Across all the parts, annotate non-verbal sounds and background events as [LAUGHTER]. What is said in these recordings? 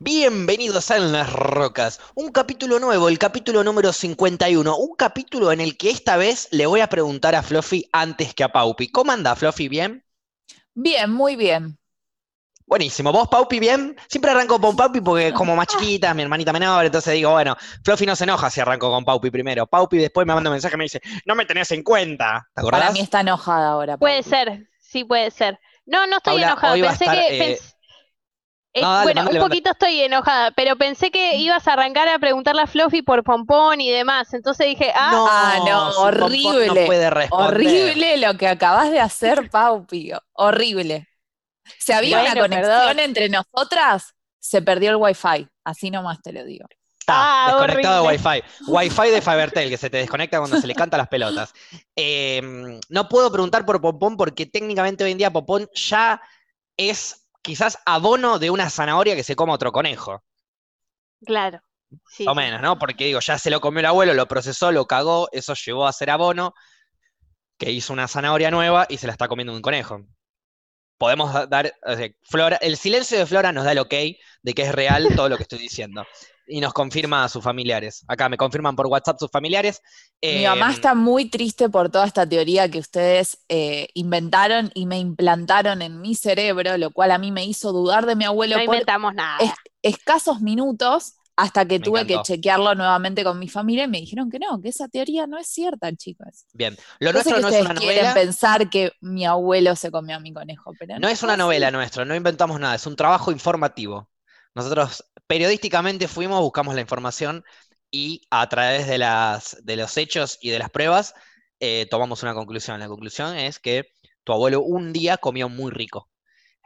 Bienvenidos a En las Rocas, un capítulo nuevo, el capítulo número 51, un capítulo en el que esta vez le voy a preguntar a Fluffy antes que a Paupi. ¿Cómo anda Fluffy? ¿Bien? Bien, muy bien. Buenísimo. ¿Vos, Paupi, bien? Siempre arranco con Paupi porque es como más chiquita, mi hermanita menor, entonces digo, bueno, Fluffy no se enoja si arranco con Paupi primero. Paupi después me manda un mensaje y me dice, no me tenés en cuenta. ¿Te acordás? Para mí está enojada ahora. Puede ser, sí puede ser. No, no estoy Paula, enojada. Pensé estar, que. eh, pens- eh, no, dale, bueno, un poquito estoy enojada, pero pensé que ibas a arrancar a preguntarle a Fluffy por Pompón y demás. Entonces dije, ah, Ah, no, si Pompón horrible, No puede responder. Horrible lo que acabas de hacer, [LAUGHS] Paupi. Horrible. Si había Bueno, una conexión perdón. entre nosotras, se perdió el wifi. Así nomás te lo digo. Está Ah, desconectado de horrible. Wi-Fi. Wi-Fi de Fibertel, que se te desconecta cuando se le canta las pelotas. Eh, no puedo preguntar por Popón porque técnicamente hoy en día Popón ya es quizás abono de una zanahoria que se come otro conejo. claro. Sí, o menos, ¿no? Porque digo, ya se lo comió el abuelo, lo procesó, lo cagó, eso llevó a ser abono, que hizo una zanahoria nueva y se la está comiendo un conejo. Podemos da- dar, o sea, Flora, el silencio de Flora nos da el ok de que es real todo lo que estoy diciendo. Y nos confirma a sus familiares. Acá me confirman por WhatsApp sus familiares. Mi mamá Em, está muy triste por toda esta teoría que ustedes eh, inventaron y me implantaron en mi cerebro, lo cual a mí me hizo dudar de mi abuelo No por inventamos nada. es- escasos minutos hasta que Me tuve encantó. que chequearlo nuevamente con mi familia y me dijeron que no, que esa teoría no es cierta, chicos. Bien, lo Yo sé nuestro que no es una quieren novela. pensar que mi abuelo se comió a mi conejo, pero No es una así. novela nuestro, no inventamos nada, es un trabajo informativo. Nosotros periodísticamente fuimos, buscamos la información y a través de, las, de los hechos y de las pruebas eh, tomamos una conclusión. La conclusión es que tu abuelo un día comió muy rico.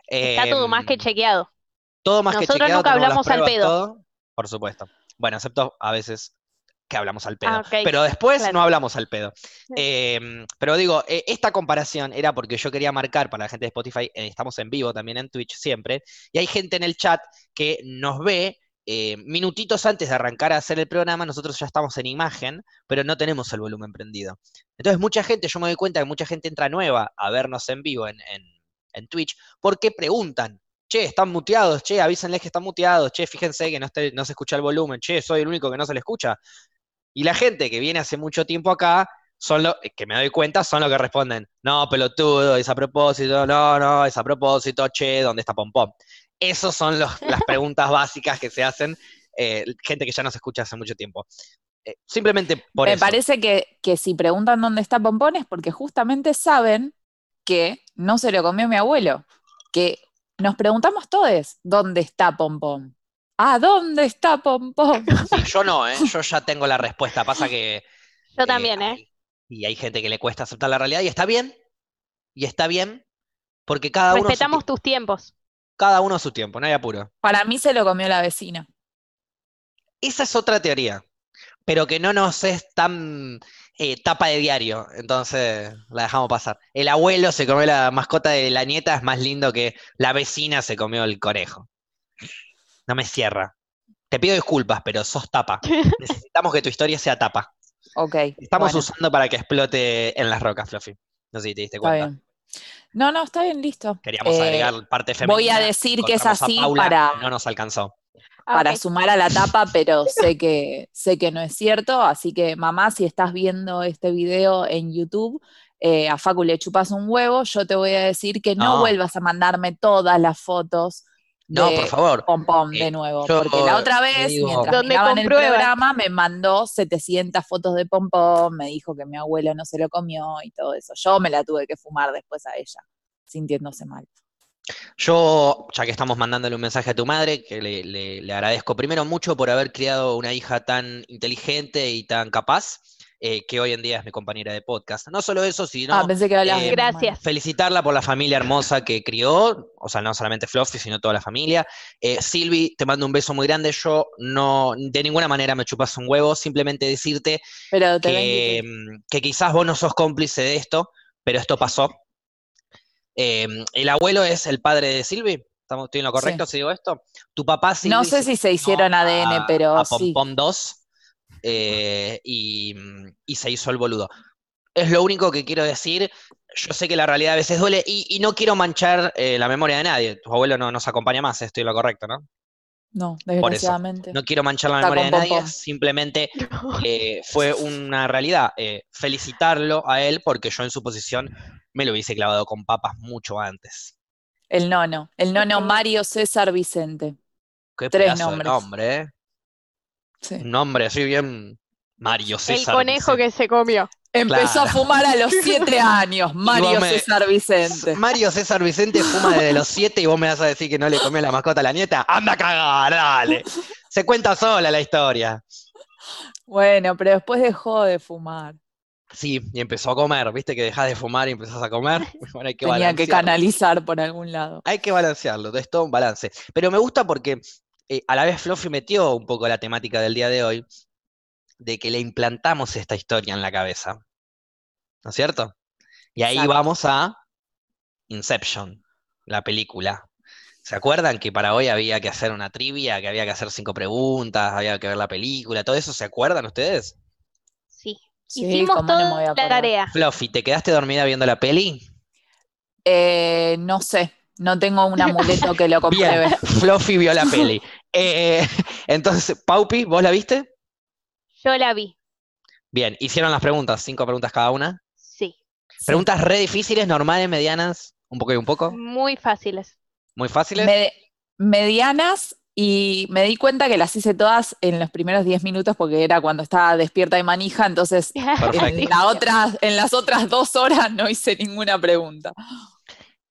Está todo más que Em, chequeado. Todo más que Nosotros chequeado, nunca tenemos las hablamos al pedo. todo, por supuesto. Bueno, excepto a veces que hablamos al pedo. Ah, Pero después claro. no hablamos al pedo. Em, pero digo, eh, esta comparación era porque yo quería marcar para la gente de Spotify, eh, estamos en vivo también en Twitch siempre, y hay gente en el chat que nos ve eh, minutitos antes de arrancar a hacer el programa, nosotros ya estamos en imagen, pero no tenemos el volumen prendido. Entonces mucha gente, yo me doy cuenta que mucha gente entra nueva a vernos en vivo en, en- Twitch porque preguntan, che, están muteados, che, avísenles que están muteados, che, fíjense que no, no se escucha el volumen, che, soy el único que no se le escucha. Y la gente que viene hace mucho tiempo acá, son lo, que me doy cuenta, son los que responden, no, pelotudo, es a propósito, no, no, es a propósito, che, ¿dónde está Pompón? Esas son los- las preguntas básicas que se hacen eh, gente que ya no se escucha hace mucho tiempo. Eh, simplemente por Me eso. parece que, que si preguntan dónde está Pompón es porque justamente saben que no se lo comió mi abuelo. Que nos preguntamos todos, ¿dónde está Pompón? ¿A dónde está Pompón? Sí, yo no, ¿eh? yo ya tengo la respuesta. Pasa que Yo también, ¿eh? hay- y hay gente que le cuesta aceptar la realidad y está bien, y está bien, porque cada uno, Respetamos tus tiempos. Cada uno a su tiempo, no hay apuro. Para mí se lo comió la vecina. Esa es otra teoría, pero que no nos es tan eh, tapa de diario, entonces la dejamos pasar. El abuelo se comió la mascota de la nieta, es más lindo que la vecina se comió el conejo. No me cierra. Te pido disculpas, pero sos tapa. [LAUGHS] Necesitamos que tu historia sea tapa. Ok. Estamos bueno, usando para que explote en las rocas, Fluffy. No sé si te diste está cuenta. bien. No, no, está bien, listo. Queríamos Eh, agregar parte femenina. voy a decir que es así Paula, para- No nos alcanzó. Ah, para sumar a la tapa, pero sé que, sé que no es cierto. Así que, mamá, si estás viendo este video en YouTube, eh, a Facu le chupas un huevo, yo te voy a decir que no, No. vuelvas a mandarme todas las fotos No, de por favor. Pom Pom Eh, de nuevo. yo porque la otra vez, digo- mientras miraban el programa, me mandó 700 fotos de Pom Pom, me dijo que mi abuelo no se lo comió y todo eso. Yo me la tuve que fumar después a ella, sintiéndose mal. Yo, ya que estamos mandándole un mensaje a tu madre, que le, le- le agradezco primero mucho por haber criado una hija tan inteligente y tan capaz, eh, que hoy en día es mi compañera de podcast. No solo eso, sino ah, pensé que hablabas eh. Gracias. felicitarla por la familia hermosa que crió, o sea, no solamente Fluffy, sino toda la familia. Eh, Silvi, te mando un beso muy grande. Yo no, de ninguna manera me chupas un huevo, simplemente decirte Pero que, mm, que quizás vos no sos cómplice de esto, pero esto pasó. Eh, el abuelo es el padre de Silvi. ¿Estamos, ¿Estoy en lo correcto si digo esto? Tu papá Silvi No sé si se hicieron ADN, a- pero a sí. Pompom 2 eh, y, y se hizo el boludo. Es lo único que quiero decir. Yo sé que la realidad a veces duele y, y no quiero manchar eh, la memoria de nadie. Tu abuelo no nos acompaña más, estoy en lo correcto, ¿no? No, desgraciadamente. No quiero manchar la Está memoria de nadie, pompón. simplemente [LAUGHS] eh, fue una realidad. eh, felicitarlo a él porque yo en su posición me lo hubiese clavado con papas mucho antes. El nono. El nono. Mario César Vicente. Qué Tres pedazo de nombres. nombre, ¿eh? Sí. Un nombre así bien Mario El César. conejo Vicente. que se comió. Empezó Claro. a fumar a los siete [LAUGHS] años, Mario me- César Vicente. [LAUGHS] Mario César Vicente fuma desde los siete y vos me vas a decir que no le comió la mascota a la nieta. ¡Anda a cagar, dale! Se cuenta sola la historia. Bueno, pero después dejó de fumar. Sí, y empezó a comer, viste que dejás de fumar y empezás a comer. [LAUGHS] Bueno, hay que Tenía que canalizar por algún lado. Hay que balancearlo, es todo un balance. Pero me gusta porque eh, a la vez Fluffy metió un poco la temática del día de hoy, de que le implantamos esta historia en la cabeza. ¿No es cierto? Y ahí Exacto. vamos a Inception, la película. ¿Se acuerdan que para hoy había que hacer una trivia, que había que hacer cinco preguntas, había que ver la película, todo eso? ¿Se acuerdan ustedes? Sí. Sí, Hicimos toda la tarea. Fluffy, ¿te quedaste dormida viendo la peli? Eh, no sé, no tengo un amuleto que lo [LAUGHS] Bien, compruebe. Fluffy vio la peli. [LAUGHS] Eh, entonces, Paupi, ¿vos la viste? Yo la vi. Bien, hicieron las preguntas, cinco preguntas cada una. Sí. Sí. Preguntas re difíciles, normales, medianas, un poco y un poco, Muy fáciles. muy fáciles. Me- medianas y me di cuenta que las hice todas en los primeros 10 minutos porque era cuando estaba despierta y manija, entonces [LAUGHS] Perfecto. en, la otra, en las otras dos horas no hice ninguna pregunta.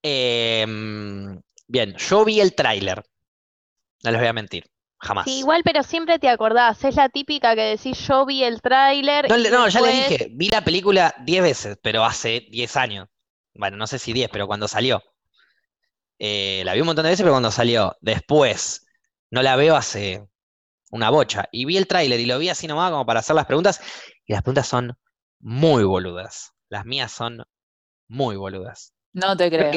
Em, bien, yo vi el tráiler. No les voy a mentir, jamás. Sí, igual, pero siempre te acordás. Es la típica que decís, yo vi el tráiler. No, le- no, ya después- dije, vi la película 10 veces, pero hace 10 años. Bueno, no sé si 10, pero cuando salió. Eh, la vi un montón de veces, pero cuando salió. Después, no la veo hace una bocha. Y vi el tráiler y lo vi así nomás como para hacer las preguntas. Y las preguntas son muy boludas. Las mías son muy boludas. No te Creo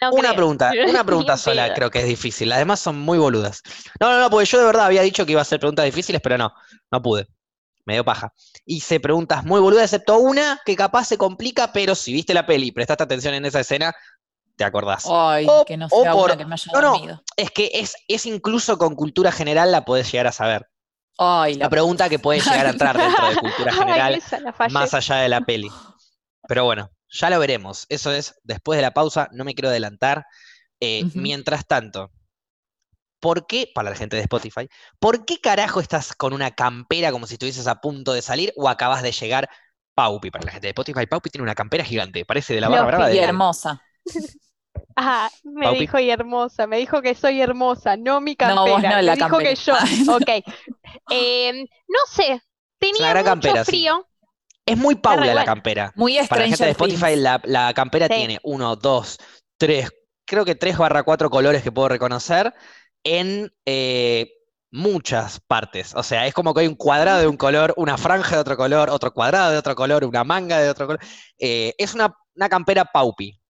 No una creo. pregunta, [LAUGHS] una pregunta sola creo que es difícil. Las demás son muy boludas. No, no, no, porque yo de verdad había dicho que iba a hacer preguntas difíciles, pero no, no pude. Me dio paja. Hice preguntas muy boludas, excepto una que capaz se complica, pero si viste la peli y prestaste atención en esa escena, te acordás. Ay, O- que no o sea por- una que me haya no, no. dormido. Es que es, es incluso con cultura general la podés llegar a saber. Ay, La la pregunta que puede llegar a entrar dentro de [LAUGHS] cultura general, más allá de la peli. Pero bueno, ya lo veremos. Eso es después de la pausa, no me quiero adelantar. Eh. Mientras tanto, ¿por qué, para la gente de Spotify, ¿por qué carajo estás con una campera como si estuvieses a punto de salir o acabas de llegar? Paupi, para la gente de Spotify, Paupi tiene una campera gigante, parece de la barra brava y de... hermosa. [LAUGHS] Ah, me Paupi. dijo y hermosa, me dijo que soy hermosa, no mi No, campera. vos no, me la dijo que yo. campera. [LAUGHS] Ok. Em, no sé, tenía mucho campera, sí. Es muy Paula la campera. Muy Para la gente de Stranger Spotify, la, la campera Sí. tiene uno, dos, tres, creo que tres barra cuatro colores que puedo reconocer en eh, muchas partes. O sea, es como que hay un cuadrado de un color, una franja de otro color, otro cuadrado de otro color, una manga de otro color. Eh, es una, una campera paupi.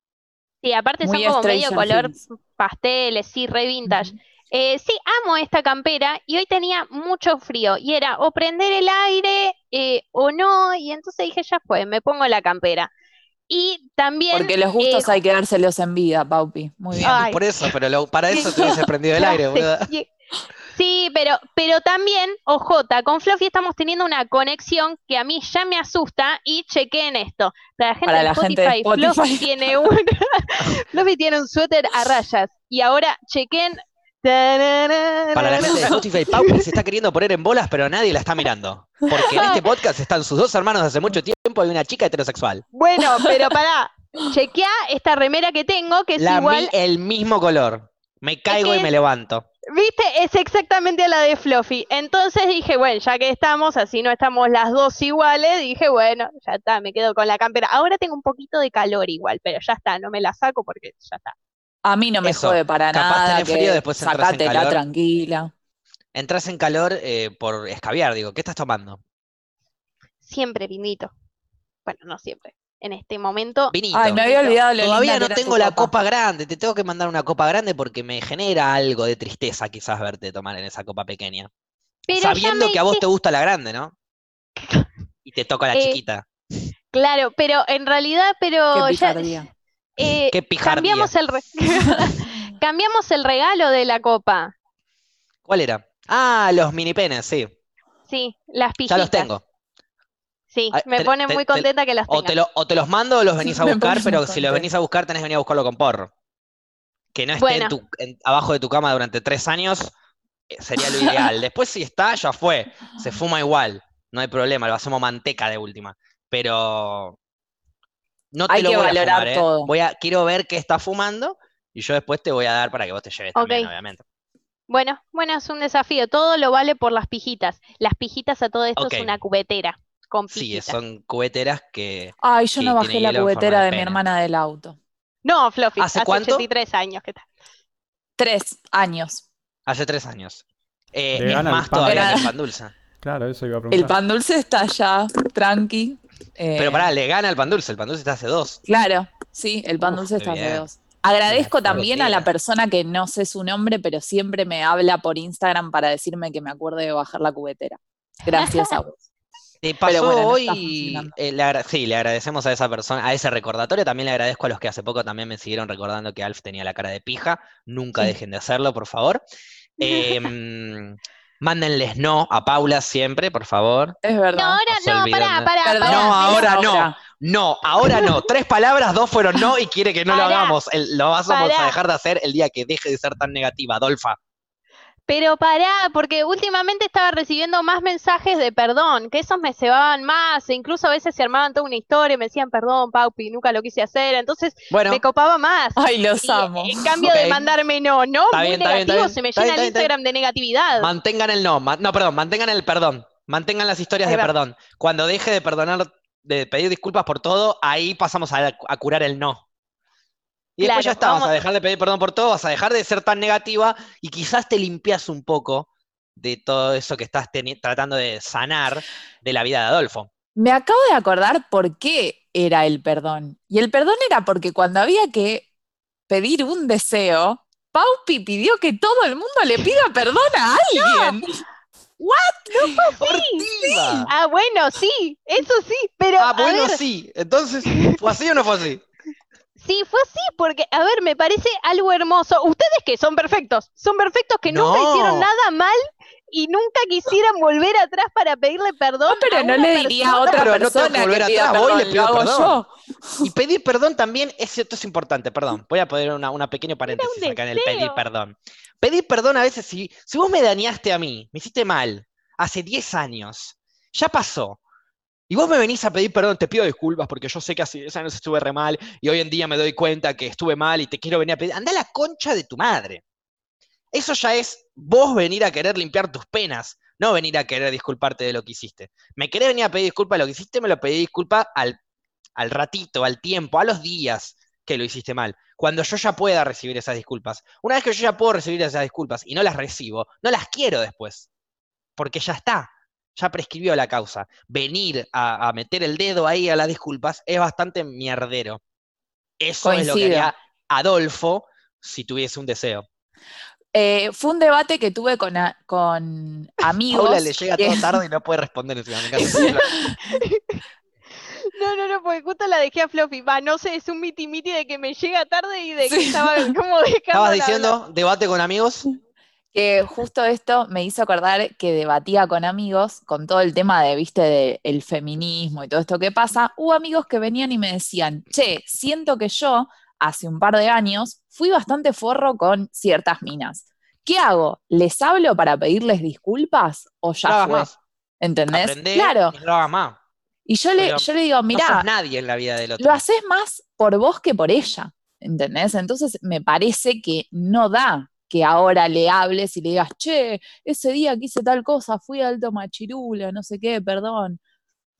Sí, aparte son como medio Stranger color Things. pasteles, sí, re vintage. Eh, sí, amo esta campera y hoy tenía mucho frío y era o prender el aire eh, o no, y entonces dije, ya fue, me pongo la campera. Y también, Porque los gustos eh, hay que dárselos en vida, Paupi. Muy bien. Ay. Por eso, pero lo- para eso [LAUGHS] te hubiese prendido el aire, y- [LAUGHS] Sí, pero, pero también, ojota, con Fluffy estamos teniendo una conexión que a mí ya me asusta y chequeen esto. Para la gente Para de la gente de Spotify, Fluffy Spotify. tiene un [LAUGHS] Fluffy tiene un suéter a rayas. Y ahora chequen. Para la gente de Spotify, Paupi se está queriendo poner en bolas, pero nadie la está mirando. Porque en este podcast están sus dos hermanos de hace mucho tiempo y una chica heterosexual. Bueno, pero pará, chequea esta remera que tengo, que es La igual, mi- el mismo color. Me caigo y que- me levanto. viste, es exactamente la de Fluffy. Entonces dije, bueno, ya que estamos, así no estamos las dos iguales, dije, bueno, ya está, me quedo con la campera. Ahora tengo un poquito de calor igual, pero ya está, no me la saco porque ya está. A mí no me Eso, jode para capaz nada. tenés frío, que después entras en calor. tranquila. Entras en calor eh, por escabiar, digo. ¿Qué estás tomando? Siempre vinito. Bueno, no siempre. En este momento, Vinito. Ay, me había olvidado lo Todavía no tengo la copa. copa grande. Te tengo que mandar una copa grande porque me genera algo de tristeza quizás verte tomar en esa copa pequeña. pero Sabiendo que a vos te gusta la grande, ¿no? [LAUGHS] Y te toca la Eh, chiquita. Claro, pero en realidad, pero Qué ya. Eh, Qué pijardía. cambiamos el re- [LAUGHS] cambiamos el regalo de la copa. ¿Cuál era? Ah, los mini penes, sí. Sí, las Ya pijitas. los tengo. Sí, Ah, me te- pone te- muy te- contenta que las O tengas. te, lo- o te los mando o los venís a buscar, pero si los venís a buscar tenés que venir a buscarlo con porro. Que no esté Bueno. en tu- en- abajo de tu cama durante tres años eh, sería lo ideal. [LAUGHS] Después si está, ya fue. Se fuma igual. No hay problema, lo hacemos manteca de última. Pero no te Hay lo que voy a valorar fumar, ¿eh? todo. Voy a, quiero ver qué está fumando y yo después te voy a dar para que vos te lleves también, obviamente. Bueno, bueno, es un desafío. Todo lo vale por las pijitas. Las pijitas a todo esto es una cubetera con Sí, son cubeteras que... Ay, yo no bajé la cubetera de de mi hermana del auto. No, Fluffy, ¿Hace hace cuánto? 83 años que tal. Tres años. Hace tres años. Eh, es el más pan todavía que el pan dulce. Claro, eso iba a El preguntar. pan dulce está ya tranqui. Eh, Pero pará, le gana el pan dulce. El pan dulce está hace dos. Claro, sí, el pan Uf, dulce está hace dos. Agradezco también a la persona que no sé su nombre, pero siempre me habla por Instagram para decirme que me acuerde de bajar la cubetera. Gracias a [LAUGHS] vos. Te pasó bueno, no hoy. eh, le sí, le agradecemos a esa persona, a ese recordatorio. También le agradezco a los que hace poco también me siguieron recordando que Alf tenía la cara de pija. Nunca dejen de hacerlo, por favor. Em, [LAUGHS] mándenles no a Paula siempre, por favor. Es verdad. ahora No se no, pará, pará, Perdón, pará. No, ahora no. No, ahora no. Tres palabras, dos fueron no y quiere que no lo hagamos. El- lo vamos a dejar de hacer el día que deje de ser tan negativa, Adolfa. Pero pará, porque últimamente estaba recibiendo más mensajes de perdón, que esos me cebaban más, e incluso a veces se armaban toda una historia, me decían perdón, Paupi, nunca lo quise hacer, entonces Bueno, me copaba más. Ay, los Y, amo. en cambio de mandarme no, no, Está muy bien, está bien, está negativo, bien. se me Está llena bien, el Instagram de negatividad. mantengan el no. no, perdón, mantengan el perdón. Mantengan las historias de perdón. Cuando deje de perdonar, de pedir disculpas por todo, ahí pasamos a, a curar el no. Y después ya está, vas a dejar de pedir perdón por todo, vas a dejar de ser tan negativa y quizás te limpias un poco de todo eso que estás tratando de sanar de la vida de Adolfo. Me acabo de acordar por qué era el perdón. Y el perdón era porque cuando había que pedir un deseo, Paupi pidió que todo el mundo le pida [LAUGHS] perdón a alguien. ¡Ortiva! Ah, bueno, sí, eso sí, pero Ah, a bueno, ver, sí. Entonces, ¿fue así o no fue así? Sí, fue así, porque, a ver, me parece algo hermoso. Ustedes que son perfectos, son perfectos que nunca hicieron nada mal y nunca quisieran [LAUGHS] volver atrás para pedirle perdón. No, pero a no le diría a persona. otra pero no tengo que persona volver que pida atrás, voy y le perdón, pido lo hago perdón. yo. Y pedir perdón también, es cierto, es importante, perdón. Voy a poner una, una pequeño paréntesis acá en el pedir perdón. Pedir perdón a veces, si, si vos me dañaste a mí, me hiciste mal, hace 10 años, ya pasó. Y vos me venís a pedir perdón, te pido disculpas porque yo sé que hace 10 años estuve re mal y hoy en día me doy cuenta que estuve mal y te quiero venir a pedir. Anda a la concha de tu madre. Eso ya es vos venir a querer limpiar tus penas, no venir a querer disculparte de lo que hiciste. Me querés venir a pedir disculpas de lo que hiciste, me lo pedí disculpa al, al ratito, al tiempo, a los días que lo hiciste mal. Cuando yo ya pueda recibir esas disculpas. Una vez que yo ya puedo recibir esas disculpas y no las recibo, no las quiero después. Porque ya está, ya prescribió la causa. Venir a, a meter el dedo ahí a las disculpas es bastante mierdero. Eso es lo que haría Adolfo si tuviese un deseo. Eh, fue un debate que tuve con, a- con [LAUGHS] amigos. Paula le llega que- todo tarde y no puede responder. [LAUGHS] No, no, no, porque justo la dejé a Fluffy. Va, no sé, es un miti miti de que me llega tarde y de que Sí. estaba como [LAUGHS] dejando. Estabas diciendo debate con amigos. Que justo esto me hizo acordar que debatía con amigos con todo el tema de, viste, del feminismo y todo esto que pasa. Hubo amigos que venían y me decían, che, siento que yo hace un par de años fui bastante forro con ciertas minas. ¿Qué hago? ¿Les hablo para pedirles disculpas o No ya hagas fue? más. ¿Entendés? Aprendé Claro. y no hagas más. Y yo le, yo le digo, no mirá, sos nadie en la vida del otro. lo haces más por vos que por ella, ¿entendés? Entonces me parece que no da que ahora le hables y le digas, che, ese día que hice tal cosa, fui alto machirula, no sé qué, perdón.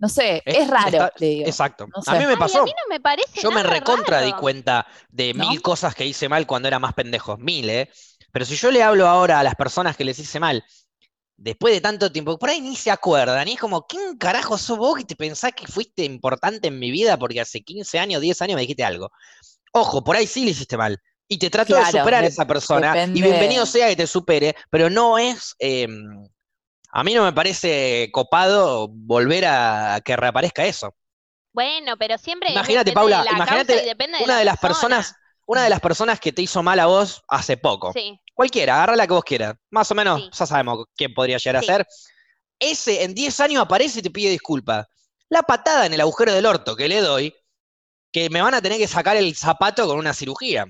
No sé, es, Es- raro, está- le digo. Exacto. No A mí me Ay, pasó. a mí no me parece Yo me recontra di cuenta de ¿No? mil cosas que hice mal cuando era más pendejo. Mil, ¿eh? Pero si yo le hablo ahora a las personas que les hice mal, después de tanto tiempo, por ahí ni se acuerdan. Y es como, ¿quién carajo sos vos que te pensás que fuiste importante en mi vida porque hace 15 años, 10 años me dijiste algo? Ojo, por ahí sí le hiciste mal. Y te trato de superar a de- esa persona. depende- Y bienvenido sea que te supere, pero no es. eh, a mí no me parece copado volver a, a que reaparezca eso. Bueno, pero siempre Imagínate, de Paula, la imagínate de una la de las persona. personas, una de las personas que te hizo mal a vos hace poco. Sí. Cualquiera, agarra la que vos quieras. Más o menos, Sí. ya sabemos quién podría llegar Sí. a ser. Ese en 10 años aparece y te pide disculpas. La patada en el agujero del orto que le doy, que me van a tener que sacar el zapato con una cirugía.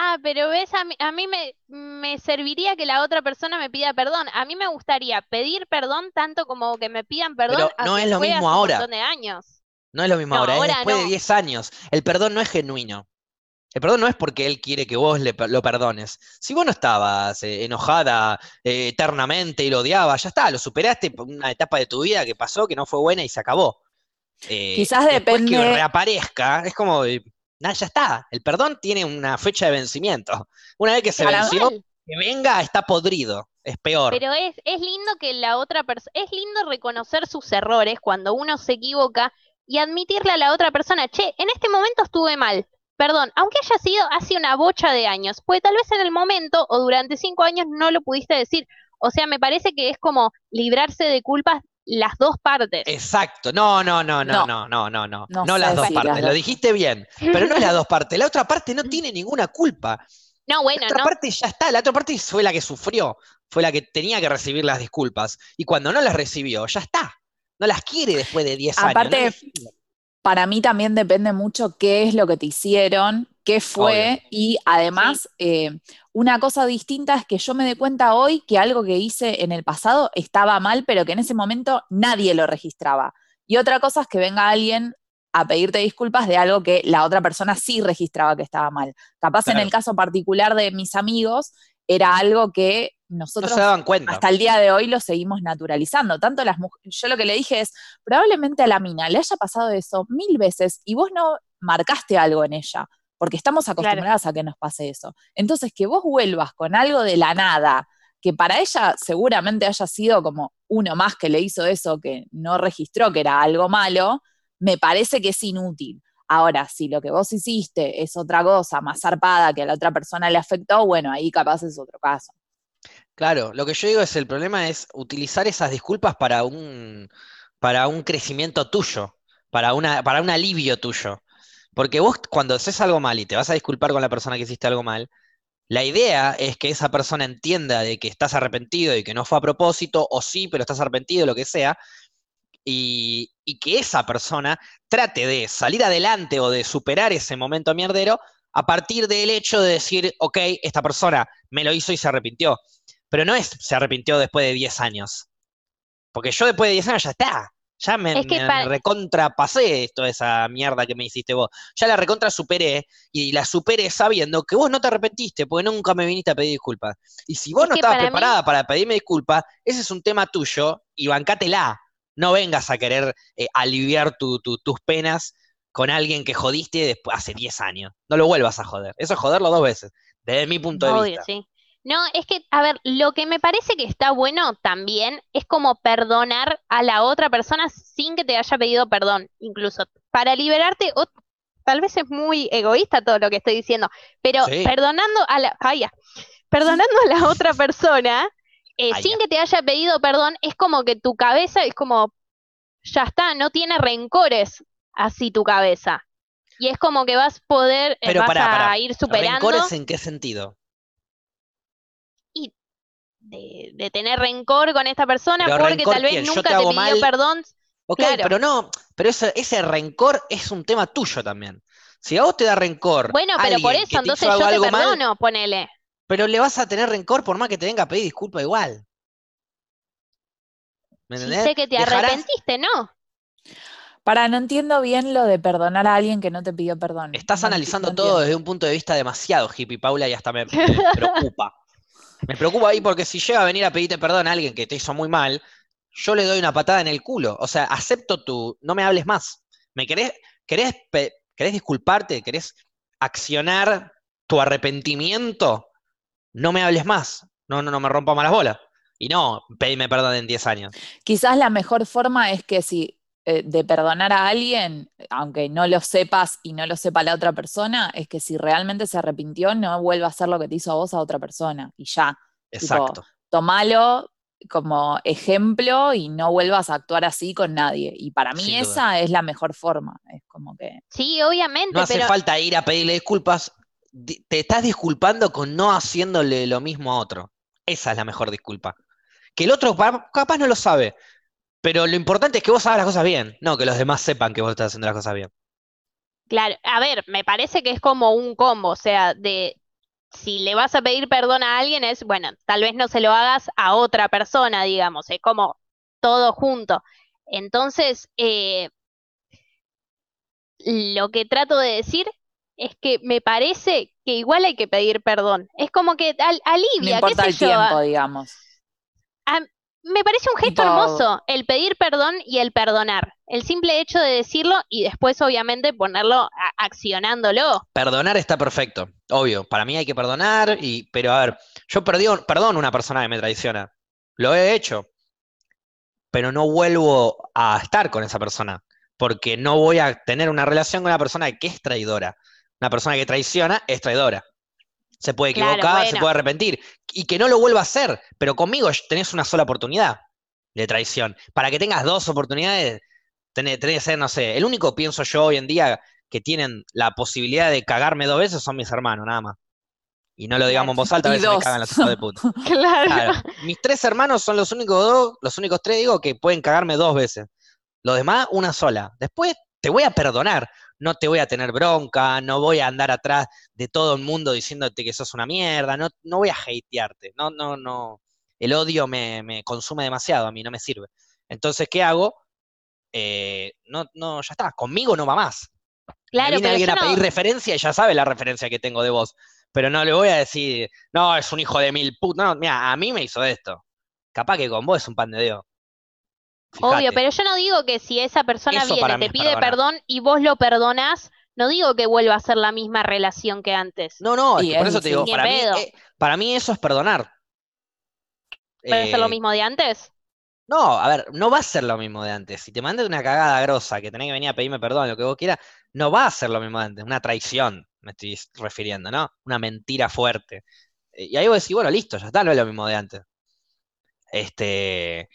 Ah, pero ves, a mí, a mí me, me serviría que la otra persona me pida perdón. A mí me gustaría pedir perdón tanto como que me pidan perdón Pero no es lo mismo hace un ahora. montón de años. No es lo mismo No, ahora, es después de no. 10 años. El perdón no es genuino. El perdón no es porque él quiere que vos le lo perdones. Si vos no estabas eh, enojada eh, eternamente y lo odiabas, ya está, lo superaste por una etapa de tu vida que pasó, que no fue buena y se acabó. Eh, Quizás después que depende- reaparezca, es como, nada, ya está. El perdón tiene una fecha de vencimiento. Una vez que se venció, Mal, que venga, está podrido. Es peor. Pero es, es lindo que la otra persona, es lindo reconocer sus errores cuando uno se equivoca y admitirle a la otra persona, che, en este momento estuve mal. Perdón, aunque haya sido hace una bocha de años, pues tal vez en el momento o durante cinco años no lo pudiste decir. O sea, me parece que es como librarse de culpas las dos partes. Exacto. No, no, no, no, No. no, no, no, no. No las dos si las partes. Lo dijiste bien. Pero no las dos partes. La otra parte no tiene ninguna culpa. No, bueno, La otra no, parte ya está. La otra parte fue la que sufrió. Fue la que tenía que recibir las disculpas. Y cuando no las recibió, ya está. No las quiere después de 10 años. Aparte, no para mí también depende mucho qué es lo que te hicieron, qué fue, y además eh, una cosa distinta es que yo me dé cuenta hoy que algo que hice en el pasado estaba mal, pero que en ese momento nadie lo registraba. Y otra cosa es que venga alguien a pedirte disculpas de algo que la otra persona sí registraba que estaba mal. Capaz en el caso particular de mis amigos era algo que no nosotros se daban cuenta. hasta el día de hoy lo seguimos naturalizando. Tanto las mujeres, yo lo que le dije es, probablemente a la mina le haya pasado eso mil veces y vos no marcaste algo en ella, porque estamos acostumbradas a que nos pase eso. Entonces, que vos vuelvas con algo de la nada, que para ella seguramente haya sido como uno más que le hizo eso, que no registró que era algo malo, me parece que es inútil. Ahora, si lo que vos hiciste es otra cosa más zarpada que a la otra persona le afectó, bueno, ahí capaz es otro caso. Claro, lo que yo digo es el problema es utilizar esas disculpas para un, para un crecimiento tuyo, para una, para un alivio tuyo. Porque vos cuando haces algo mal y te vas a disculpar con la persona que hiciste algo mal, la idea es que esa persona entienda de que estás arrepentido y que no fue a propósito, o sí, pero estás arrepentido, lo que sea, y, y que esa persona trate de salir adelante o de superar ese momento mierdero a partir del hecho de decir, ok, esta persona me lo hizo y se arrepintió. Pero no es se arrepintió después de 10 años. Porque yo después de 10 años ya está. Ya me, Es que me pa- recontrapasé toda esa mierda que me hiciste vos. Ya la recontra superé y la superé sabiendo que vos no te arrepentiste porque nunca me viniste a pedir disculpas. Y si vos Es no estabas para mí- preparada para pedirme disculpas, ese es un tema tuyo y bancátela. No vengas a querer eh, aliviar tu- tu- tus penas con alguien que jodiste después, hace 10 años. No lo vuelvas a joder. Eso es joderlo dos veces, desde mi punto de vista. sí. No, es que, a ver, lo que me parece que está bueno también es como perdonar a la otra persona sin que te haya pedido perdón, incluso para liberarte, o tal vez es muy egoísta todo lo que estoy diciendo, pero Sí. perdonando a la, ay, ya. perdonando a la [LAUGHS] otra persona eh, Ay, sin ya. que te haya pedido perdón, es como que tu cabeza es como, ya está, no tiene rencores así tu cabeza. Y es como que vas a poder, eh, Pero vas pará, a pará. ir superando. ¿Rencores en qué sentido? De, de tener rencor con esta persona Pero porque rencor tal vez nunca te pidió mal, perdón. Ok, Claro. pero no, pero ese, ese rencor es un tema tuyo también. Si a vos te da rencor Bueno, pero por eso, entonces yo te mal, perdono, ponele. pero le vas a tener rencor por más que te venga a pedir disculpa igual. ¿Me entendés? sé que te Dejarás- arrepentiste, ¿no? Para, no entiendo bien lo de perdonar a alguien que no te pidió perdón. Estás No analizando no todo desde un punto de vista demasiado hippie, Paula, y hasta me, me [LAUGHS] preocupa. Me preocupa ahí porque si llega a venir a pedirte perdón a alguien que te hizo muy mal, yo le doy una patada en el culo. O sea, acepto tu. No me hables más. ¿Me querés, querés, querés disculparte? ¿Querés accionar tu arrepentimiento? No me hables más. No, no, no me rompa malas bolas. Y no, pedime perdón en 10 años. Quizás la mejor forma es que si eh, de perdonar a alguien, aunque no lo sepas y no lo sepa la otra persona, es que si realmente se arrepintió, no vuelva a hacer lo que te hizo a vos a otra persona. Y ya, Exacto. tomalo como ejemplo y no vuelvas a actuar así con nadie. Y para mí Sin duda. esa es la mejor forma. Es como que. Sí, obviamente, No hace pero falta ir a pedirle disculpas di- te estás disculpando con no haciéndole lo mismo a otro. Esa es la mejor disculpa. Que el otro pa- capaz no lo sabe, pero lo importante es que vos hagas las cosas bien, no que los demás sepan que vos estás haciendo las cosas bien. Claro, a ver, me parece que es como un combo, o sea, de si le vas a pedir perdón a alguien es, bueno, tal vez no se lo hagas a otra persona, digamos, es como todo junto. Entonces, eh, lo que trato de decir es que me parece que igual hay que pedir perdón. Es como que al- No alivia, qué importa sé el yo. tiempo, digamos. Me parece un gesto hermoso el pedir perdón y el perdonar. El simple hecho de decirlo y después, obviamente, ponerlo accionándolo. Perdonar está perfecto, obvio. Para mí hay que perdonar, y, pero a ver, yo perdí, perdono a una persona que me traiciona. Lo he hecho, pero no vuelvo a estar con esa persona, porque no voy a tener una relación con una persona que es traidora. Una persona que traiciona es traidora. Se puede Claro, equivocar, se puede arrepentir, y que no lo vuelva a hacer, pero conmigo tenés una sola oportunidad de traición. Para que tengas dos oportunidades, tenés, tenés que ser, no sé, el único, pienso yo hoy en día, que tienen la posibilidad de cagarme dos veces son mis hermanos, nada más. Y no lo digamos en voz alta, a veces me cagan los hijos de puta. [LAUGHS] Claro. Claro. Mis tres hermanos son los únicos dos, los únicos tres, digo, que pueden cagarme dos veces. Los demás, una sola. Después te voy a perdonar. No te voy a tener bronca, no voy a andar atrás de todo el mundo diciéndote que sos una mierda, no, no voy a hatearte. No, no, no. El odio me, me consume demasiado, a mí no me sirve. Entonces, ¿qué hago? Eh, no, no, ya está, conmigo no va más. Me Claro, viene pero alguien a no- pedir referencia y ya sabe la referencia que tengo de vos. Pero no le voy a decir, no, es un hijo de mil putas. No, mira, a mí me hizo esto. Capaz que con vos es un pan de Dios. Obvio, pero yo no digo que si esa persona Eso viene, te pide perdón y vos lo perdonás, no digo que vuelva a ser la misma relación que antes. No, no, es por es eso te digo, para mí, eh, para mí eso es perdonar. ¿Puede ser lo Eh, mismo de antes? No, a ver, no va a ser lo mismo de antes. Si te mandas una cagada grosa que tenés que venir a pedirme perdón, lo que vos quieras, no va a ser lo mismo de antes. Una traición, me estoy refiriendo, ¿no? Una mentira fuerte. Eh, Y ahí vos decís, bueno, listo, ya está, no es lo mismo de antes. Este,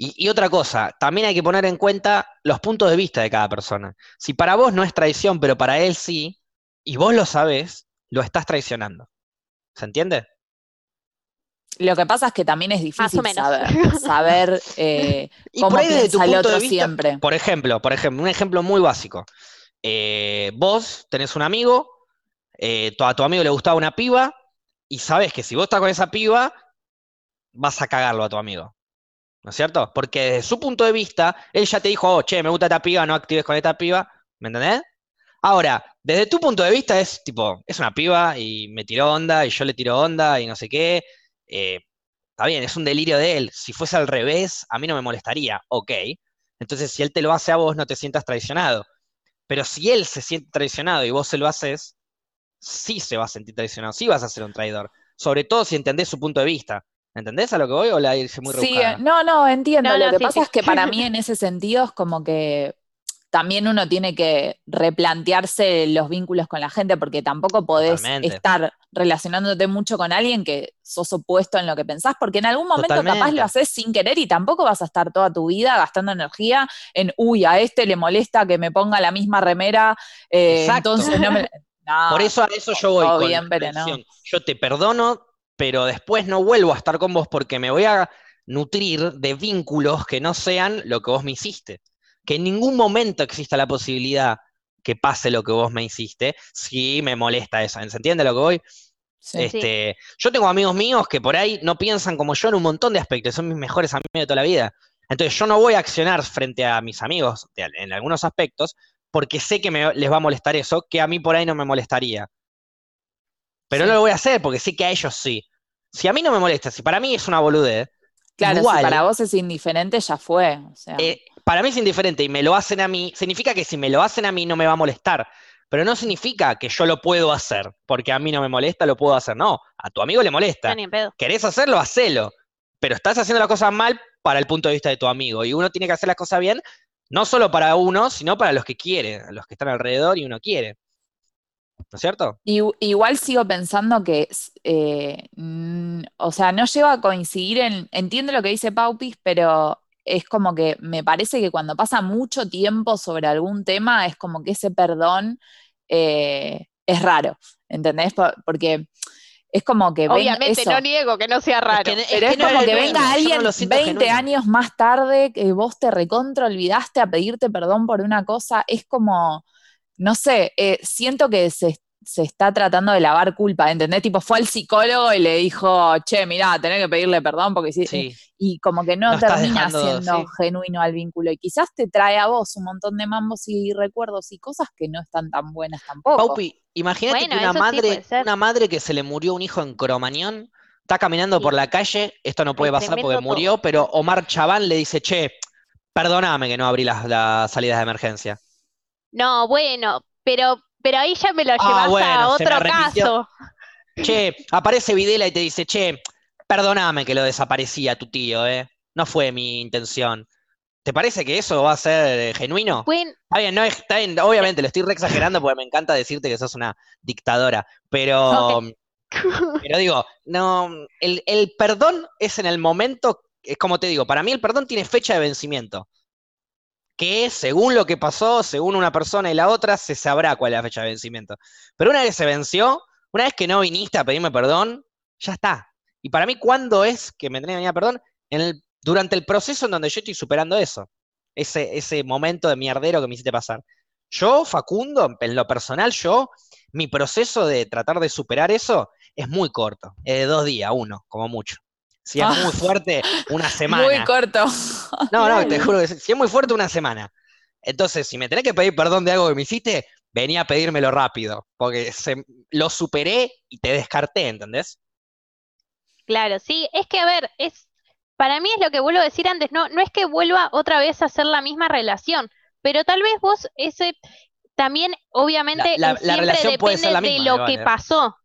y, y otra cosa, también hay que poner en cuenta los puntos de vista de cada persona. Si para vos no es traición, pero para él sí, y vos lo sabés, lo estás traicionando. ¿Se entiende? Lo que pasa es que también es difícil o menos. saber, [LAUGHS] saber eh, [LAUGHS] Y cómo piensa el otro vista, siempre. Por ejemplo, por ejemplo, un ejemplo muy básico. Eh, vos tenés un amigo, eh, a tu amigo le gustaba una piba, y sabes que si vos estás con esa piba, vas a cagarlo a tu amigo. ¿No es cierto? Porque desde su punto de vista, él ya te dijo, oh, che, me gusta esta piba, no actives con esta piba. ¿Me entendés? Ahora, desde tu punto de vista es tipo, es una piba y me tiró onda y yo le tiro onda y no sé qué. eh, está bien, es un delirio de él. Si fuese al revés, a mí no me molestaría. Ok. Entonces, si él te lo hace a vos, no te sientas traicionado. Pero si él se siente traicionado y vos se lo haces, sí se va a sentir traicionado, sí vas a ser un traidor. Sobre todo si entendés su punto de vista. ¿Entendés a lo que voy o la hice muy Sí, rebuscada? eh, no, no, entiendo. No, Lo que sí, pasa sí. es que para [LAUGHS] mí en ese sentido es como que también uno tiene que replantearse los vínculos con la gente porque tampoco podés Totalmente. estar relacionándote mucho con alguien que sos opuesto en lo que pensás, porque en algún momento capaz Totalmente. lo haces sin querer y tampoco vas a estar toda tu vida gastando energía en, uy, a este le molesta que me ponga la misma remera, eh, Exacto. entonces no me... [LAUGHS] No, Por eso a eso yo voy todo con bien, pero no. Yo te perdono, pero después no vuelvo a estar con vos porque me voy a nutrir de vínculos que no sean lo que vos me hiciste. Que en ningún momento exista la posibilidad que pase lo que vos me hiciste, si me molesta eso. ¿Se entiende lo que voy? Sí. Este, yo tengo amigos míos que por ahí no piensan como yo en un montón de aspectos, son mis mejores amigos de toda la vida. Entonces yo no voy a accionar frente a mis amigos en algunos aspectos porque sé que me- les va a molestar eso, que a mí por ahí no me molestaría. Pero Sí. no lo voy a hacer porque sé que a ellos sí. Si a mí no me molesta, si para mí es una boludez, Claro, igual, si para vos es indiferente, ya fue. O sea, eh, para mí es indiferente y me lo hacen a mí, significa que si me lo hacen a mí no me va a molestar. Pero no significa que yo lo puedo hacer, porque a mí no me molesta, lo puedo hacer. No, a tu amigo le molesta. Ni en pedo. ¿Querés hacerlo? Hacelo. Pero estás haciendo las cosas mal para el punto de vista de tu amigo. Y uno tiene que hacer las cosas bien, no solo para uno, sino para los que quiere, los que están alrededor y uno quiere. ¿No es cierto? I- igual sigo pensando que, eh, mm, o sea, no llego a coincidir en, entiendo lo que dice Paupis, pero es como que me parece que cuando pasa mucho tiempo sobre algún tema, es como que ese perdón eh, es raro, ¿entendés? Por- Porque es como que venga Obviamente eso. no niego que no sea raro. que- es Pero es, no como que venga no alguien siento 20 genuino. años más tarde, que vos te recontra olvidaste a pedirte perdón por una cosa, es como, no sé, eh, siento que se, se está tratando de lavar culpa, ¿entendés? Tipo, fue al psicólogo y le dijo, che, mirá, tenés que pedirle perdón porque sí, Sí, y como que no estás termina dejando, siendo sí. genuino al vínculo. Y quizás te trae a vos un montón de mambos y recuerdos y cosas que no están tan buenas tampoco. Paupi, imagínate Bueno, que una sí madre, una madre que se le murió un hijo en Cromañón, está caminando Sí. por la calle, esto no puede pasar porque murió, todo. pero Omar Chaván le dice, che, perdóname que no abrí las, las salidas de emergencia. No, bueno, pero, pero ahí ya me lo Ah, llevas bueno, a otro caso. Che, aparece Videla y te dice, che, perdóname que lo desaparecía tu tío, ¿eh? No fue mi intención. ¿Te parece que eso va a ser eh, genuino? Buen- Está bien, no es, está bien, obviamente lo estoy re exagerando porque me encanta decirte que sos una dictadora, pero, pero digo, no, el, el perdón es en el momento, es como te digo, para mí el perdón tiene fecha de vencimiento, que según lo que pasó, según una persona y la otra, se sabrá cuál es la fecha de vencimiento. Pero una vez se venció, una vez que no viniste a pedirme perdón, ya está. Y para mí, ¿cuándo es que me tenés que venir perdón? En el, durante el proceso en donde yo estoy superando eso ese, ese momento de mierdero que me hiciste pasar. Yo, Facundo, en lo personal, yo, mi proceso de tratar de superar eso es muy corto, es de dos días, uno, como mucho. Si es Ah. muy fuerte, una [LAUGHS] semana. Muy corto. [LAUGHS] No, no, te juro que si si es muy fuerte, una semana. Entonces, si me tenés que pedir perdón de algo que me hiciste, venía a pedírmelo rápido, porque se- lo superé y te descarté, ¿entendés? Claro, sí, es que a ver, es para mí es lo que vuelvo a decir antes, no, no es que vuelva otra vez a hacer la misma relación, pero tal vez vos ese también, obviamente, La- la- eh, la siempre relación puede ser depende la de misma, lo que pasó.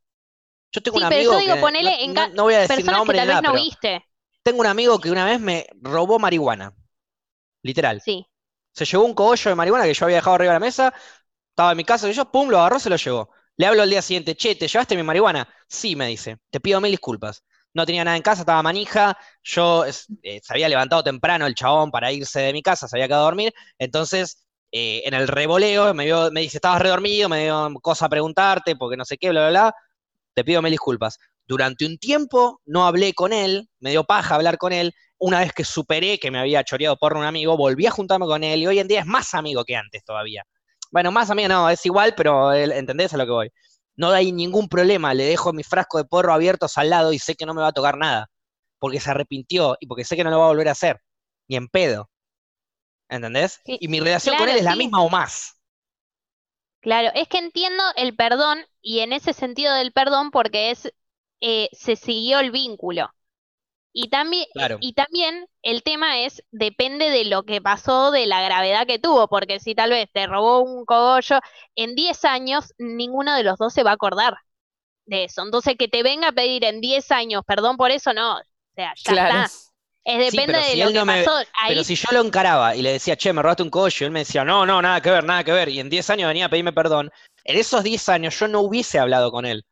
Yo tengo Sí, un pero amigo yo digo, que- ponele no, en no- no voy a decir Personas que nombre tal ni vez no pero viste, tengo un amigo que una vez me robó marihuana, literal. sí. Se llevó un cogollo de marihuana que yo había dejado arriba de la mesa, estaba en mi casa y yo, pum, lo agarró, se lo llevó. Le hablo al día siguiente, che, ¿te llevaste mi marihuana? Sí, me dice, te pido mil disculpas. No tenía nada en casa, estaba manija, yo eh, se había levantado temprano el chabón para irse de mi casa, se había quedado a dormir, entonces eh, en el revoleo me, vio- me dice, estabas redormido, me dio cosa a preguntarte, porque no sé qué, bla, bla, bla, te pido mil disculpas. Durante un tiempo no hablé con él, me dio paja hablar con él, una vez que superé que me había choreado por un amigo, volví a juntarme con él y hoy en día es más amigo que antes todavía. Bueno, más amigo no, es igual, pero él- ¿entendés a lo que voy? No hay ningún problema, le dejo mi frasco de porro abiertos al lado y sé que no me va a tocar nada, porque se arrepintió y porque sé que no lo va a volver a hacer, ni en pedo. ¿Entendés? Sí, Y mi relación con él es la sí. misma o más. Claro, es que entiendo el perdón y en ese sentido del perdón porque es eh, se siguió el vínculo. Y también, Claro. y también el tema es, depende de lo que pasó, de la gravedad que tuvo, porque si tal vez te robó un cogollo, en 10 años ninguno de los dos se va a acordar de eso. Entonces que te venga a pedir en 10 años perdón por eso, no. O sea, ya Claro. está. Es Sí, depende pero de si lo él que no me- pasó. Ahí Pero si yo lo encaraba y le decía, che, me robaste un y él me decía, no, no, nada que ver, nada que ver, y en 10 años venía a pedirme perdón, en esos 10 años yo no hubiese hablado con él,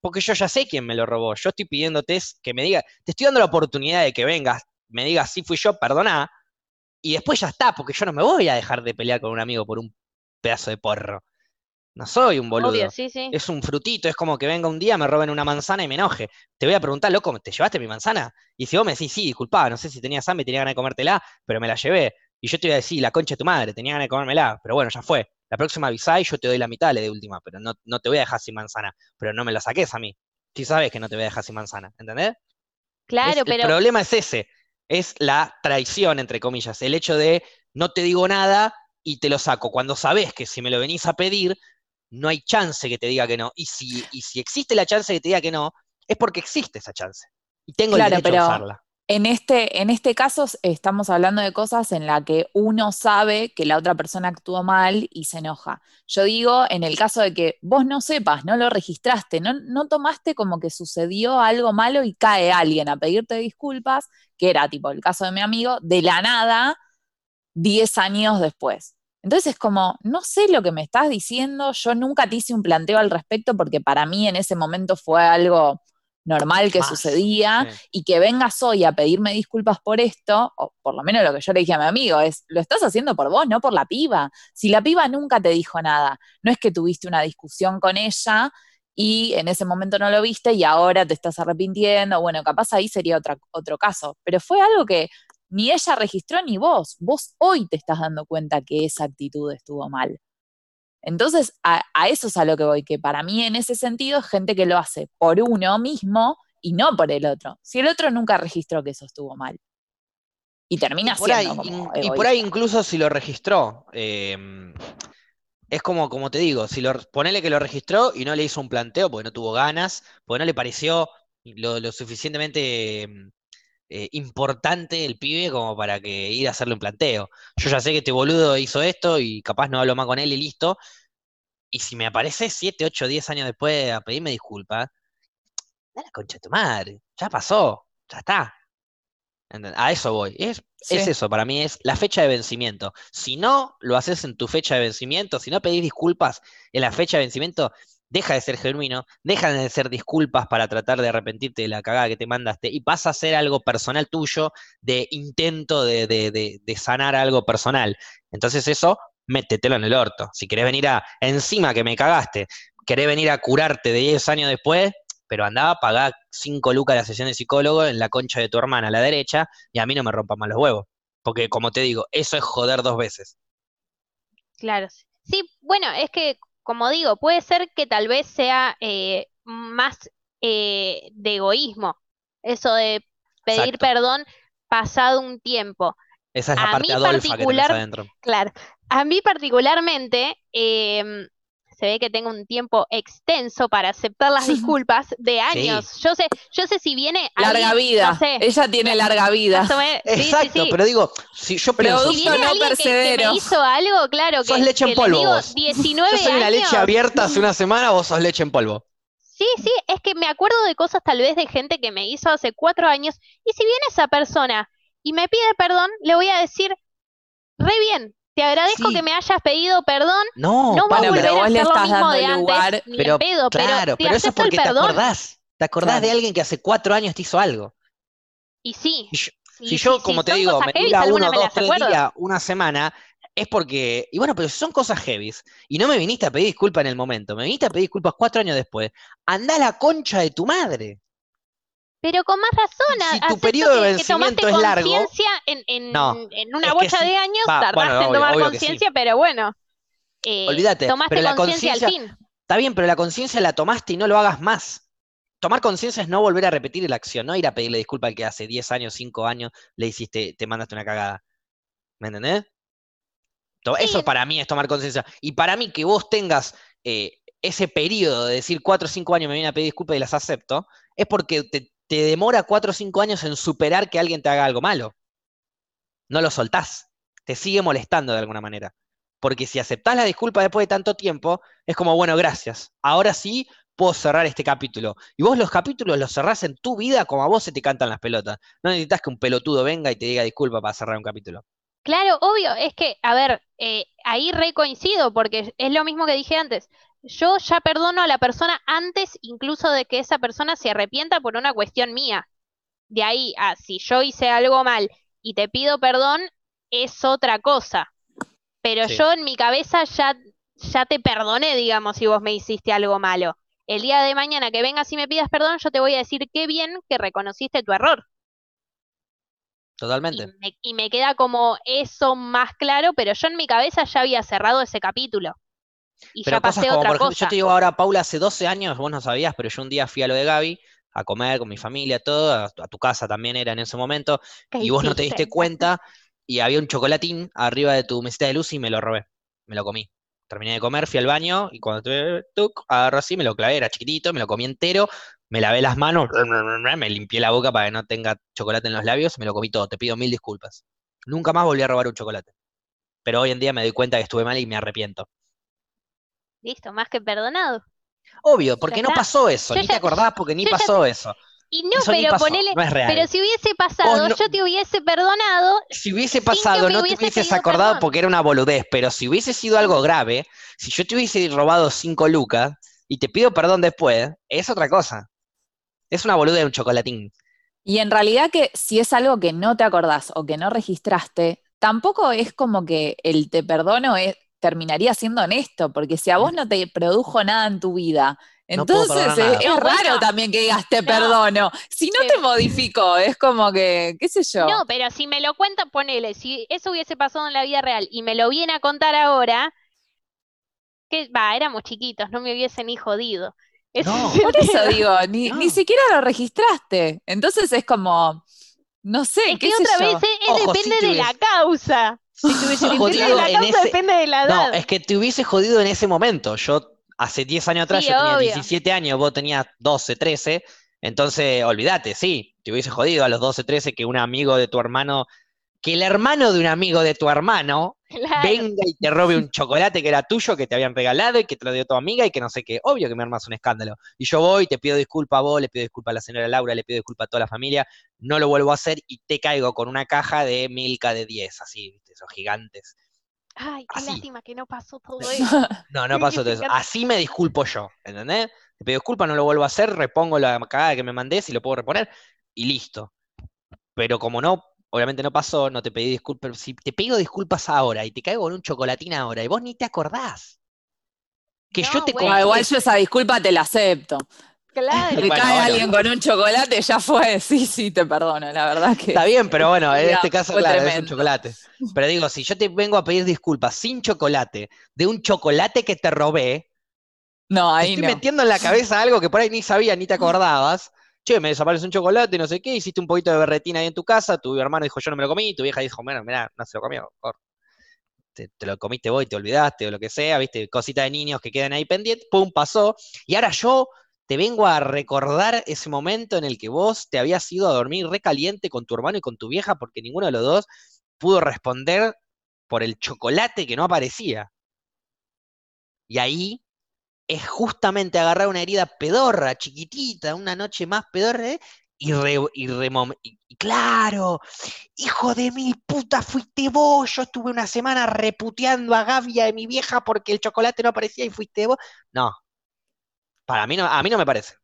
porque yo ya sé quién me lo robó, yo estoy pidiéndote que me diga, te estoy dando la oportunidad de que vengas, me digas, sí fui yo, perdoná, y después ya está, porque yo no me voy a dejar de pelear con un amigo por un pedazo de porro. No soy un boludo. Obvio, sí, sí. Es un frutito, es como que venga un día, me roben una manzana y me enoje. Te voy a preguntar, loco, ¿te llevaste mi manzana? Y si vos me decís, sí, disculpa, no sé si tenías hambre tenía ganas de comértela, pero me la llevé. Y yo te iba a decir, la concha de tu madre, tenía ganas de comérmela, pero bueno, ya fue. La próxima avisá y yo te doy la mitad, le de última, pero no, no te voy a dejar sin manzana. Pero no me la saques a mí. Si sabes que no te voy a dejar sin manzana, ¿entendés? Claro, Es- El pero problema es ese, es la traición, entre comillas, el hecho de no te digo nada y te lo saco. Cuando sabes que si me lo venís a pedir, no hay chance que te diga que no. Y si, y si existe la chance que te diga que no, es porque existe esa chance. Y tengo Claro, el derecho pero- a usarla. En este, en este caso estamos hablando de cosas en las que uno sabe que la otra persona actuó mal y se enoja. Yo digo, en el caso de que vos no sepas, no lo registraste, no, no tomaste como que sucedió algo malo y cae alguien a pedirte disculpas, que era tipo el caso de mi amigo, de la nada, 10 años después. Entonces es como, no sé lo que me estás diciendo, yo nunca te hice un planteo al respecto porque para mí en ese momento fue algo normal que Más, sucedía sí. y que vengas hoy a pedirme disculpas por esto, o por lo menos lo que yo le dije a mi amigo, es, lo estás haciendo por vos, no por la piba. Si la piba nunca te dijo nada, no es que tuviste una discusión con ella y en ese momento no lo viste y ahora te estás arrepintiendo, bueno, capaz ahí sería otra, otro caso, pero fue algo que ni ella registró ni vos, vos hoy te estás dando cuenta que esa actitud estuvo mal. Entonces, a, a eso es a lo que voy, que para mí en ese sentido es gente que lo hace por uno mismo y no por el otro. Si el otro nunca registró que eso estuvo mal. Y termina Y por, ahí, siendo como in- y por ahí incluso si lo registró, eh, es como, como te digo, si lo, ponele que lo registró y no le hizo un planteo porque no tuvo ganas, porque no le pareció lo, lo suficientemente mm, eh, importante el pibe como para que ir a hacerle un planteo. Yo ya sé que este boludo hizo esto y capaz no hablo más con él y listo. Y si me aparece 7, 8, 10 años después a pedirme disculpas, da la concha de tu madre, ya pasó, ya está. A eso voy. Es, es eso, para mí es la fecha de vencimiento. Si no lo haces en tu fecha de vencimiento, si no pedís disculpas en la fecha de vencimiento, deja de ser genuino, deja de ser disculpas para tratar de arrepentirte de la cagada que te mandaste y pasa a ser algo personal tuyo de intento de, de- de- sanar algo personal. Entonces eso, métetelo en el orto. Si querés venir a, encima que me cagaste, querés venir a curarte de 10 años después, pero andaba a pagar 5 lucas la sesión de psicólogo en la concha de tu hermana a la derecha y a mí no me rompan más los huevos. Porque como te digo, eso es joder dos veces. Claro. Sí, bueno, es que, como digo, puede ser que tal vez sea eh, más eh, de egoísmo, eso de pedir Exacto. perdón pasado un tiempo. Esa es la A parte mí adolfa que tenés particular- adentro. Claro, a mí particularmente em, se ve que tengo un tiempo extenso para aceptar las [LAUGHS] disculpas de años. Yo sé, yo sé si viene Larga alguien, vida. no sé, Ella tiene larga vida. sí, sí, Exacto, sí. pero digo, si yo pienso, Si viene no alguien que- me hizo algo, claro, que, Sos leche en que polvo digo vos. 19 yo soy una leche años. abierta hace una semana, vos sos leche en polvo. Sí, sí, es que me acuerdo de cosas tal vez de gente que me hizo hace cuatro años, y si viene esa persona y me pide perdón, le voy a decir, re bien, te agradezco Sí. que me hayas pedido perdón, No, no voy a Bueno, volver pero a hacer lo mismo de dando antes, lugar- ni pero pedo, pero claro, te pero eso es porque te acordás. Te acordás Claro. de alguien que hace cuatro años te hizo algo. Y sí, Y yo- sí, si yo, como te digo, me dura uno, dos, tres días, una semana, es porque, y bueno, pero si son cosas heavies, y no me viniste a pedir disculpas en el momento, me viniste a pedir disculpas cuatro años después, anda a la concha de tu madre. Pero con más razón, Si tu periodo de que, que tomaste vencimiento es largo, conciencia en, en, No, en una que bocha sí. de años, tardaste bueno, en tomar que sí. conciencia, pero bueno, eh, Olvídate, tomaste conciencia al fin. Está bien, pero la conciencia la tomaste y no lo hagas más. Tomar conciencia es no volver a repetir la acción, no ir a pedirle disculpas al que hace 10 años, 5 años le hiciste, te mandaste una cagada. ¿Me entendés? Sí. Eso para mí es tomar conciencia. Y para mí que vos tengas eh, ese periodo de decir 4 o 5 años me viene a pedir disculpas y las acepto, es porque te, te demora 4 o 5 años en superar que alguien te haga algo malo. No lo soltás. Te sigue molestando de alguna manera. Porque si aceptás la disculpa después de tanto tiempo, es como, bueno, gracias. Ahora sí puedo cerrar este capítulo. Y vos los capítulos los cerrás en tu vida como a vos se te cantan las pelotas. No necesitas que un pelotudo venga y te diga disculpa para cerrar un capítulo. Claro, obvio, es que, a ver, eh, ahí re coincido, porque es lo mismo que dije antes. Yo ya perdono a la persona antes incluso de que esa persona se arrepienta por una cuestión mía. De ahí a si yo hice algo mal y te pido perdón, es otra cosa. Pero Sí. yo en mi cabeza ya, ya te perdoné, digamos, si vos me hiciste algo malo. El día de mañana que vengas y me pidas perdón, yo te voy a decir qué bien que reconociste tu error. Y Totalmente. me, y me queda como eso más claro, pero yo en mi cabeza ya había cerrado ese capítulo. Y Pero ya cosas como, otra por ejemplo, cosa. yo te digo ahora, Paula, hace 12 años, vos no sabías, pero yo un día fui a lo de Gaby, a comer con mi familia, todo, a, tu- a tu casa también era en ese momento, ¿Qué y vos no te diste cuenta, y había un chocolatín arriba de tu mesita de luz y me lo robé, me lo comí. Terminé de comer, fui al baño, y cuando tuve, tuc, agarro así, me lo clavé, era chiquitito, me lo comí entero, me lavé las manos, [LAUGHS] me limpié la boca para que no tenga chocolate en los labios, me lo comí todo, te pido mil disculpas. Nunca más volví a robar un chocolate. Pero hoy en día me doy cuenta que estuve mal y me arrepiento. Listo, más que perdonado. Obvio, porque no pasó eso, Yo ni te acordás porque ni ya pasó eso. Y no, Eso pero pasó, ponele, no es real. pero si hubiese pasado, no- yo te hubiese perdonado, si hubiese pasado, no te hubiese hubieses acordado perdón. porque era una boludez, pero si hubiese sido algo grave, si yo te hubiese robado cinco lucas y te pido perdón después, es otra cosa. Es una boluda de un chocolatín. Y en realidad que si es algo que no te acordás o que no registraste, tampoco es como que el te perdono es- terminaría siendo honesto, porque si a vos no te produjo nada en tu vida, No entonces perdonar es, es No, raro también que digas te No. perdono. Si no Sí. te modificó, es como que, qué sé yo. No, pero si me lo cuenta, ponele, si eso hubiese pasado en la vida real y me lo viene a contar ahora, que va, éramos chiquitos, no me hubiesen ni jodido. No. es [LAUGHS] Por eso digo, ni, ni No. siquiera lo registraste. Entonces es como, no sé, Es qué que sé otra yo. vez es, es Ojo, si depende te de la hubiese- causa. Si te hubiese [LAUGHS] jodido la en causa, ese... depende de la edad. No, es que te hubiese jodido en ese momento. Yo hace 10 años atrás, Sí, yo tenía obvio. 17 años, vos tenías 12, 13. Entonces, olvídate, sí, te hubiese jodido a los 12, 13 que un amigo de tu hermano, que el hermano de un amigo de tu hermano Claro. venga y te robe un chocolate que era tuyo, que te habían regalado y que te lo dio tu amiga y que no sé qué. Obvio que me armas un escándalo. Y yo voy, te pido disculpa a vos, le pido disculpa a la señora Laura, le pido disculpa a toda la familia, no lo vuelvo a hacer y te caigo con una caja de Milka de 10, así, ¿viste? esos gigantes. Ay, qué Así. lástima que no pasó todo eso. [LAUGHS] No, no pasó todo eso. Así me disculpo yo, ¿entendés? Te pido disculpa, no lo vuelvo a hacer, repongo la cagada que me mandé, si lo puedo reponer, y listo. Pero como no, obviamente no pasó, no te pedí disculpas. Si te pido disculpas ahora y te caigo con un chocolatín ahora y vos ni te acordás. Que yo te bueno. Ah, igual yo esa disculpa te la acepto. Claro. Te Bueno, cae bueno. alguien con un chocolate, ya fue. [LAUGHS] Sí, sí, te perdono, la verdad que. Está bien, pero bueno, en Ya, [LAUGHS] este caso, claro, es un tremendo. chocolate. Pero digo, si yo te vengo a pedir disculpas sin chocolate, de un chocolate que te robé, No, te ahí estoy no. metiendo en la cabeza algo que por ahí ni sabías ni te acordabas. Che, me desaparece un chocolate, no sé qué, hiciste un poquito de berretina ahí en tu casa, tu hermano dijo yo no me lo comí, tu vieja dijo, bueno, mirá, no se lo comió. Te, lo comiste vos y te olvidaste o lo que sea, viste, cosita de niños que quedan ahí pendientes, pum, pasó. Y ahora yo te vengo a recordar ese momento en el que vos te habías ido a dormir recaliente con tu hermano y con tu vieja porque ninguno de los dos pudo responder por el chocolate que no aparecía. Y ahí es justamente agarrar una herida pedorra, chiquitita, una noche más pedorra, ¿eh? y, re- y remom- y- y claro, hijo de mil puta, fuiste vos, yo estuve una semana reputeando a Gavia de mi vieja porque el chocolate no aparecía y fuiste vos. No, para mí no, a mí no me parece.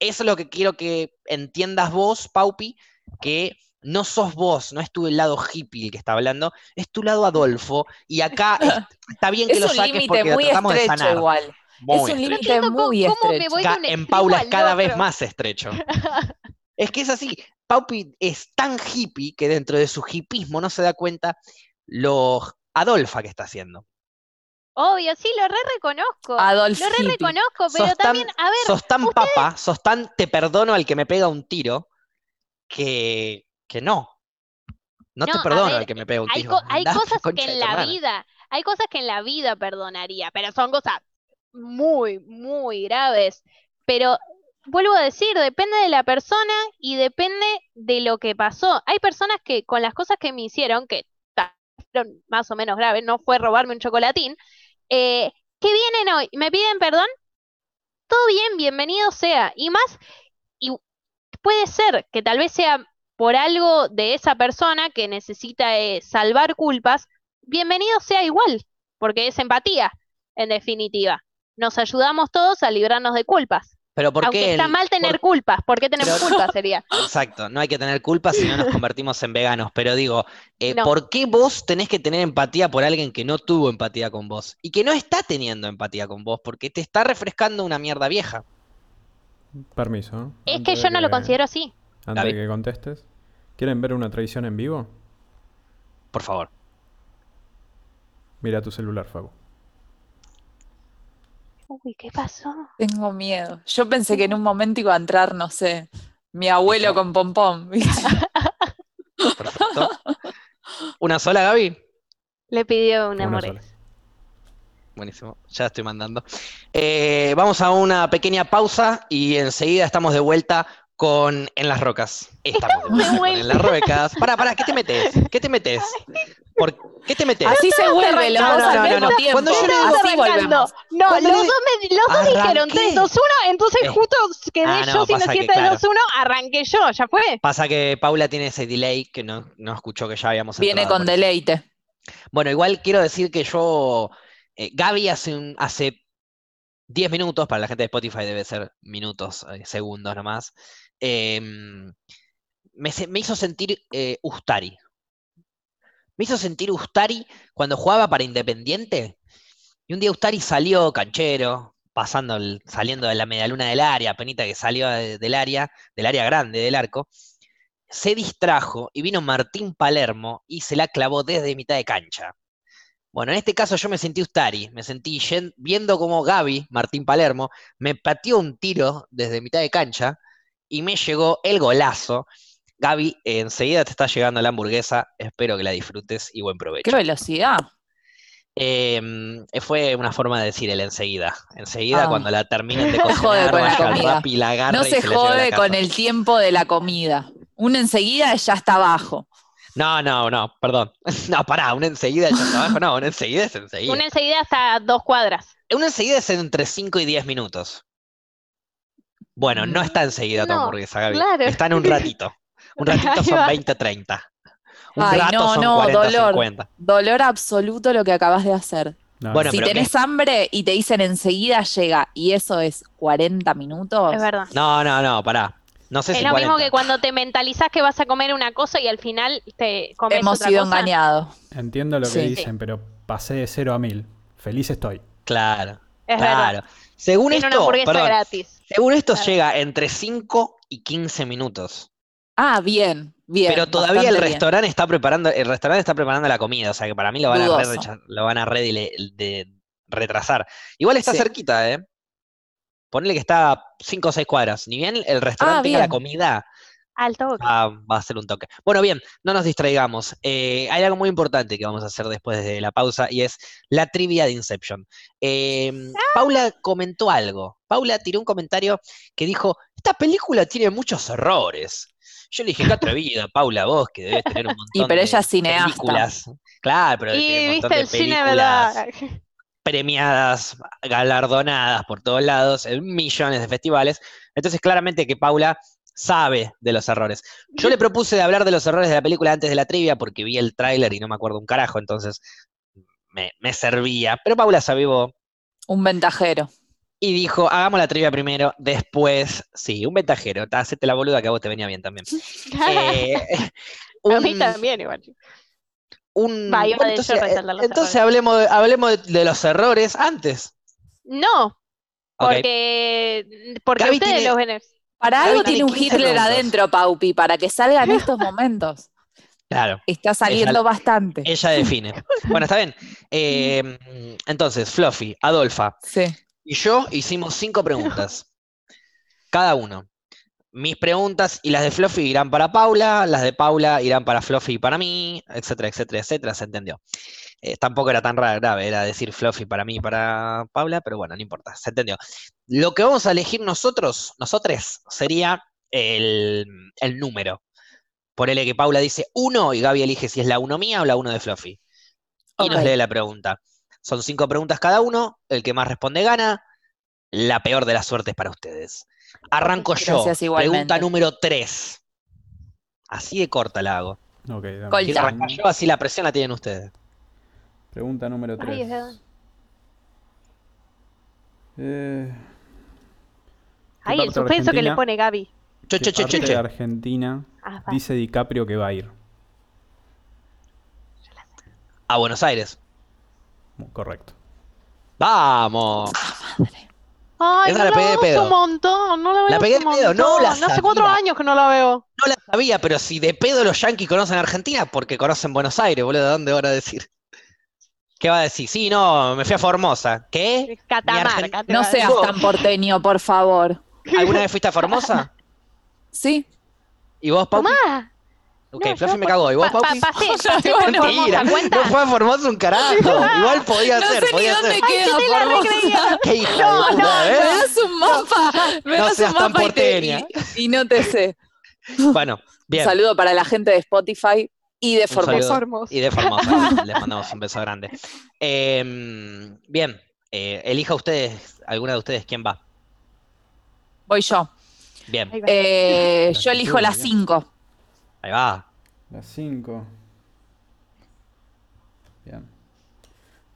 Eso es lo que quiero que entiendas vos, Paupi, que no sos vos, no es tu lado hippie el que está hablando, es tu lado Adolfo, y acá es- [LAUGHS] está bien que Es lo saques porque lo tratamos de sanar. igual. Muy es un estrecho. límite muy estrecho. Ca- en Paula es cada vez más estrecho. [LAUGHS] Es que es así. Paupi es tan hippie que dentro de su hipismo no se da cuenta lo Adolfa que está haciendo. Obvio, sí, lo re reconozco. Adolf Lo re hippie. reconozco, pero Sos tan, también, a ver, sos tan papa, sos tan te perdono al que me pega un tiro, que, que no. No, No, te perdono ver, al que me pega un hay, tiro. co- hay cosas que en la hermana. vida, hay cosas que en la vida perdonaría, pero son cosas muy, muy graves. Pero vuelvo a decir, depende de la persona y depende de lo que pasó. Hay personas que con las cosas que me hicieron, que fueron más o menos graves, no fue robarme un chocolatín, eh, que vienen hoy me piden perdón, todo bien, bienvenido sea. Y más, y puede ser que tal vez sea por algo de esa persona que necesita eh, salvar culpas, bienvenido sea igual, porque es empatía, en definitiva. Nos ayudamos todos a librarnos de culpas. Pero ¿por Aunque qué está el- mal tener por- culpas, ¿por qué tenemos Pero- culpas sería? [LAUGHS] Exacto, no hay que tener culpa si no nos convertimos en veganos, pero digo, eh, No. ¿por qué vos tenés que tener empatía por alguien que no tuvo empatía con vos? Y que no está teniendo empatía con vos, porque te está refrescando una mierda vieja. Permiso. ¿eh? Es que yo no lo considero así. Antes David. de que contestes. ¿Quieren ver una traición en vivo? Por favor. Mira tu celular, Fabu. Uy, ¿qué pasó? Tengo miedo. Yo pensé que en un [LAUGHS] momento iba a entrar, no sé, mi abuelo con pompón. Perfecto. ¿Una sola, Gaby? Le pidió un Una amor. sola. Buenísimo, ya estoy mandando. Eh, vamos a una pequeña pausa y enseguida estamos de vuelta con En las Rocas. Estamos de vuelta con En las Rocas. Pará, pará, ¿qué te metes? ¿Qué te metes? ¿Por qué te metes? Así se vuelve, los No, dos no, al mismo no. tiempo. Cuando yo le digo- Así volvemos. No, los le- dos, me- los dos dijeron Arranqué. 3, 2, 1, entonces Eh. justo quedé Ah, yo no, sin que, decir 3, claro. 2, 1, arranqué yo, ya fue. Pasa que Paula tiene ese delay que no, no escuchó que ya habíamos Viene entrado con deleite. Bueno, igual quiero decir que yo, eh, Gaby hace, un- hace 10 minutos, para la gente de Spotify debe ser minutos, eh, segundos nomás. Em, me, hizo sentir eh, Ustari. Me hizo sentir Ustari cuando jugaba para Independiente. Y un día Ustari salió canchero, pasando saliendo de la medialuna del área, penita que salió de- del área, del área grande del arco. Se distrajo y vino Martín Palermo y se la clavó desde mitad de cancha. Bueno, en este caso yo me sentí Ustari, me sentí viendo como Gaby, Martín Palermo, me pateó un tiro desde mitad de cancha y me llegó el golazo. Gaby, enseguida te está llegando la hamburguesa, espero que la disfrutes y buen provecho. ¡Qué velocidad! Em, fue una forma de decir el enseguida. Enseguida, Ah. cuando la terminen de No [LAUGHS] se jode cocinar, vaya al la No y se la jode con el tiempo de la comida. Una enseguida ya está abajo. No, no, no, perdón. [LAUGHS] No, pará, una enseguida ya está abajo. No, una enseguida es enseguida. Una enseguida hasta dos cuadras. Una enseguida es entre 5 y 10 minutos. Bueno, no está enseguida tu No, hamburguesa, Gaby. claro. Está en un [LAUGHS] ratito. Un ratito son va. 20, 30. Un Ay, rato no, son no, 40, dolor. 50. Dolor absoluto lo que acabas de hacer. No, Bueno, si tenés hambre y te dicen enseguida llega y eso es 40 minutos. Es verdad. No, no, no, pará. No sé Es si lo mismo 40. que cuando te mentalizás que vas a comer una cosa y al final te comes Hemos otra sido cosa. engañados. Entiendo lo que Sí. dicen, pero pasé de 0 a 1000. Feliz estoy. Claro, Es claro. verdad. Según Tiene esto, perdón, gratis. según esto Claro. llega entre 5 y 15 minutos. Ah, bien, bien. Pero todavía el bastante bien. restaurante está preparando, el restaurante está preparando la comida, o sea que para mí lo van a re, Dudoso. lo van a re dile- de- retrasar. Igual está Sí. cerquita, ¿eh? Ponele que está a 5 o 6 cuadras. Ni bien el restaurante tenga la Ah, bien. comida, Al toque. va, va a ser un toque. Bueno, bien, no nos distraigamos. Eh, hay algo muy importante que vamos a hacer después de la pausa y es la trivia de Inception. Eh, Paula comentó algo. Paula tiró un comentario que dijo, esta película tiene muchos errores. Yo le dije, qué atrevida, [LAUGHS] Paula, vos que debes tener un montón Y pero de ella es cineasta. películas. Claro, pero tiene y un montón viste de el cine, ¿verdad? premiadas, galardonadas por todos lados, en millones de festivales. Entonces, claramente que Paula sabe de los errores. Yo le propuse de hablar de los errores de la película antes de la trivia porque vi el tráiler y no me acuerdo un carajo, entonces me, me servía. Pero Paula sabía Un ventajero. y dijo, hagamos la trivia primero, después, sí, un ventajero, ta, hacete la boluda que a vos te venía bien también. [LAUGHS] Eh, [LAUGHS] a mí también igual. un- Va, bueno, entonces, hablemos, de, hablemos de, de los errores antes. No, porque, porque Gaby ustedes tiene- los. Para algo tiene un 15 Hitler adentro, Paupi, para que salga en estos momentos. [LAUGHS] Claro. Está saliendo bastante. Ella define. [LAUGHS] Bueno, está bien. Eh, entonces, Fluffy, Adolfa Sí. y yo hicimos cinco preguntas. [LAUGHS] Cada uno. Mis preguntas y las de Fluffy irán para Paula, las de Paula irán para Fluffy y para mí, etcétera, etcétera, etcétera. Se entendió. Eh, tampoco era tan ra- grave, era decir Fluffy para mí y para Paula, pero bueno, no importa, se entendió. Lo que vamos a elegir nosotros, nosotros, sería el, el número. Ponele que Paula dice uno y Gaby elige si es la uno mía o la uno de Fluffy. Y nos lee la pregunta. Son cinco preguntas cada uno, el que más responde gana, la peor de las suertes para ustedes. Arranco yo, igualmente. pregunta número tres. Así de corta la hago. Ok, dame. Colta. Quiero arrancar yo, así la presión la tienen ustedes. Pregunta número Ay, 3. es verdad. Eh, Ay, el suspenso que le pone Gaby. Che, ¿qué che, che, de che. Argentina Ah, dice DiCaprio que va a ir? A Buenos Aires. Correcto. ¡Vamos! Ay, Esa no la la pegué de pedo. hace un montón, no la veo La pegué de pedo, no la montón. Hace cuatro sabía. años que no la veo. No la sabía, pero si de pedo los yanquis conocen Argentina, porque conocen Buenos Aires, boludo, ¿de dónde van a decir? ¿Qué va a decir? Sí, no, me fui a Formosa. ¿Qué? Catamarca. No seas tan porteño, por favor. [LAUGHS] ¿Alguna vez fuiste a Formosa? ¿Sí? ¿Y vos, Paupi? Tomá. Ok, No, Fluffy me cagó. ¿Y vos, pa- pa- Paupi? pasé, pasé No, por no, Mentira, no fue a Formosa un carajo. [LAUGHS] Igual podía No ser, sé ni podía dónde ser. queda Formosa. recreía. ¿Qué hija No, de puta, no, eh? Me das un mapa, me das seas un tan mapa porteña. y- y no te sé. Bueno, Un bien. saludo para la gente de Spotify y de. Formosa. Y de Formosa, les mandamos un beso grande. [LAUGHS] Em, bien, eh, elija ustedes, alguna de ustedes, quién va. Voy yo. Bien. Eh, yo elijo las bien. 5. ahí va. Las 5. Bien.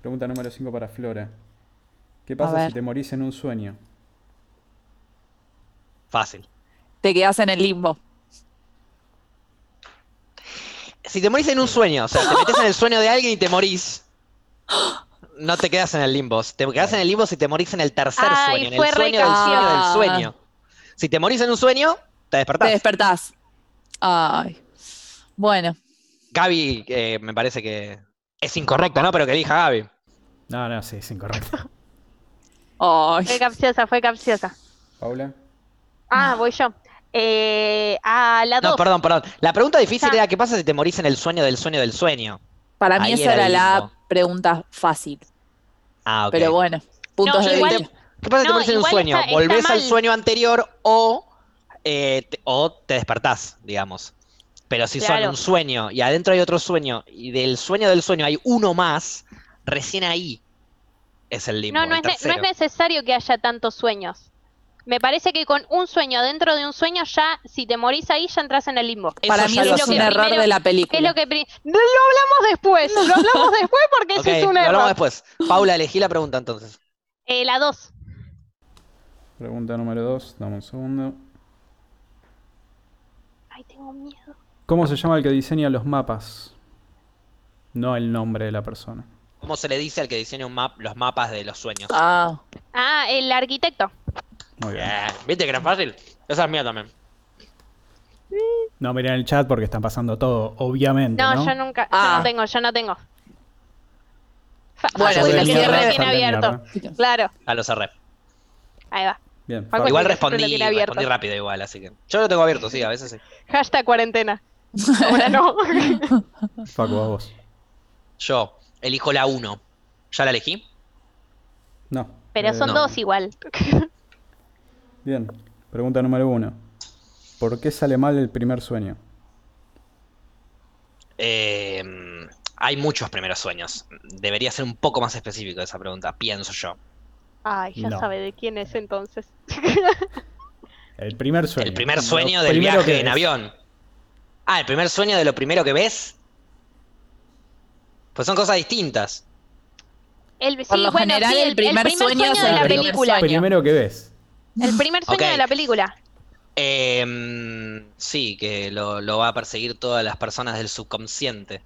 Pregunta número 5 para Flora. ¿Qué pasa si te morís en un sueño? Fácil. Te quedas en el limbo. Si te morís en un sueño, o sea, te metes en el sueño de alguien y te morís, no te quedas en el limbo. Te quedas en el limbo si te morís en el tercer Ay, sueño, en fue el sueño del sueño del sueño. Si te morís en un sueño, te despertás. Te despertás. Ay. Bueno, Gaby, eh, me parece que es incorrecto, ¿no? Pero que elija Gaby. No, no, sí, es incorrecto. ay. Fue capciosa, fue capciosa. Paula. Ah, voy yo. Eh, a la No, 2. perdón, perdón. La pregunta difícil era, ¿qué pasa si te morís en el sueño del sueño del sueño? Para mí Ahí esa era la pregunta fácil. Ah, ok. Pero bueno, puntos No, de igual- vista. ¿Qué pasa si te morís en un sueño? está- está Volvés al sueño anterior o, eh, te, o te despertás, digamos. Pero si son un sueño y adentro hay otro sueño y del sueño del sueño hay uno más, recién ahí es el limbo. No, no es, no es necesario que haya tantos sueños. Me parece que con un sueño dentro de un sueño ya, si te morís ahí, ya entras en el limbo. Eso Para mí eso lo es un error primero- de la ¿Qué es película. lo que Lo hablamos después, lo hablamos [LAUGHS] después porque Ok, ese es un lo hablamos error. después. Paula, elegí la pregunta entonces. Eh, la 2. Pregunta número 2, dame un segundo. Ay, tengo miedo. ¿Cómo se llama el que diseña los mapas? No el nombre de la persona. ¿Cómo se le dice al que diseña un map, los mapas de los sueños? Ah, Ah, el arquitecto. Muy bien. Bien. ¿Viste que era fácil? Esa es mía también. No miren el chat porque están pasando todo, obviamente. No, No, yo nunca, yo Ah. no tengo, yo no tengo. Bueno, si tiene abierto. mierda. Claro, Ya lo cerré. ahí va. Bien. Igual respondí, respondí rápido igual, así que. Yo lo tengo abierto, sí, a veces sí. Hashtag cuarentena. Ahora no. [LAUGHS] Facu, a vos. Yo elijo la 1. ¿Ya la elegí? No. Pero eh, son no. dos igual. [LAUGHS] Bien. Pregunta número 1. ¿Por qué sale mal el primer sueño? Eh, hay muchos primeros sueños. Debería ser un poco más específico esa pregunta, pienso yo. Ay, ya No. sabe de quién es entonces. [LAUGHS] El primer sueño. El primer Lo sueño del viaje en ves. avión. Ah, el primer sueño de lo primero que ves. Pues son cosas distintas. El, Por sí, lo bueno, general, sí, el primer sueño de el la primer película. sueño. Primero que ves. El [LAUGHS] primer sueño de la película. Em, sí, que lo, lo va a perseguir todas las personas del subconsciente.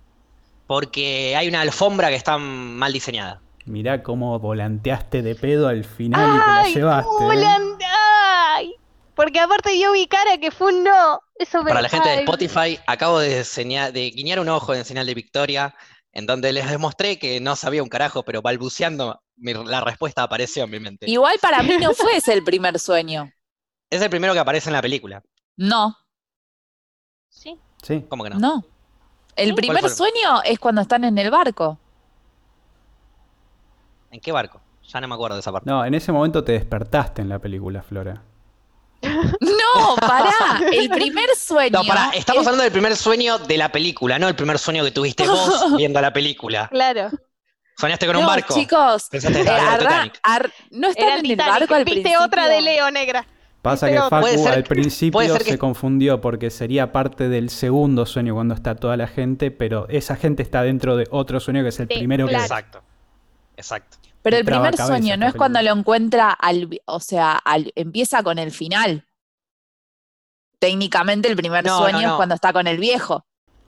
Porque hay una alfombra que está mal diseñada. Mirá cómo volanteaste de pedo al final y te la Ay, llevaste. ¿eh? Mulan, ay. Porque aparte dio mi cara que fue un no. Eso Para la gente de. Spotify, acabo de, de guiñar un ojo en señal de victoria, en donde les demostré que no sabía un carajo, pero balbuceando, mi- la respuesta apareció en mi mente. igual para mí no [LAUGHS] fue ese el primer sueño. Es el primero que aparece en la película. No, Sí. Sí. ¿Cómo que no? no. El ¿Cuál primer sueño es cuando están en el barco. ¿En qué barco? Ya no me acuerdo de esa parte. No, en ese momento te despertaste en la película, Flora. [LAUGHS] No, pará. El primer sueño. No, pará, estamos es- hablando del primer sueño de la película, no el primer sueño que tuviste vos [LAUGHS] viendo la película. Claro. Soñaste con un No, barco. Chicos, que eh, estaba arra- ar- no están Era en el barco al Viste principio. otra de Leo negra. Pasa Viste que. Facu ser al que- principio que- se confundió porque sería parte del segundo sueño cuando está toda la gente, pero esa gente está dentro de otro sueño que es el Sí, primero que claro. Exacto. Exacto. Pero el primer sueño no es cuando lo encuentra al, o sea, al- empieza con el final. Técnicamente el primer No, sueño no, no. es cuando está con el viejo.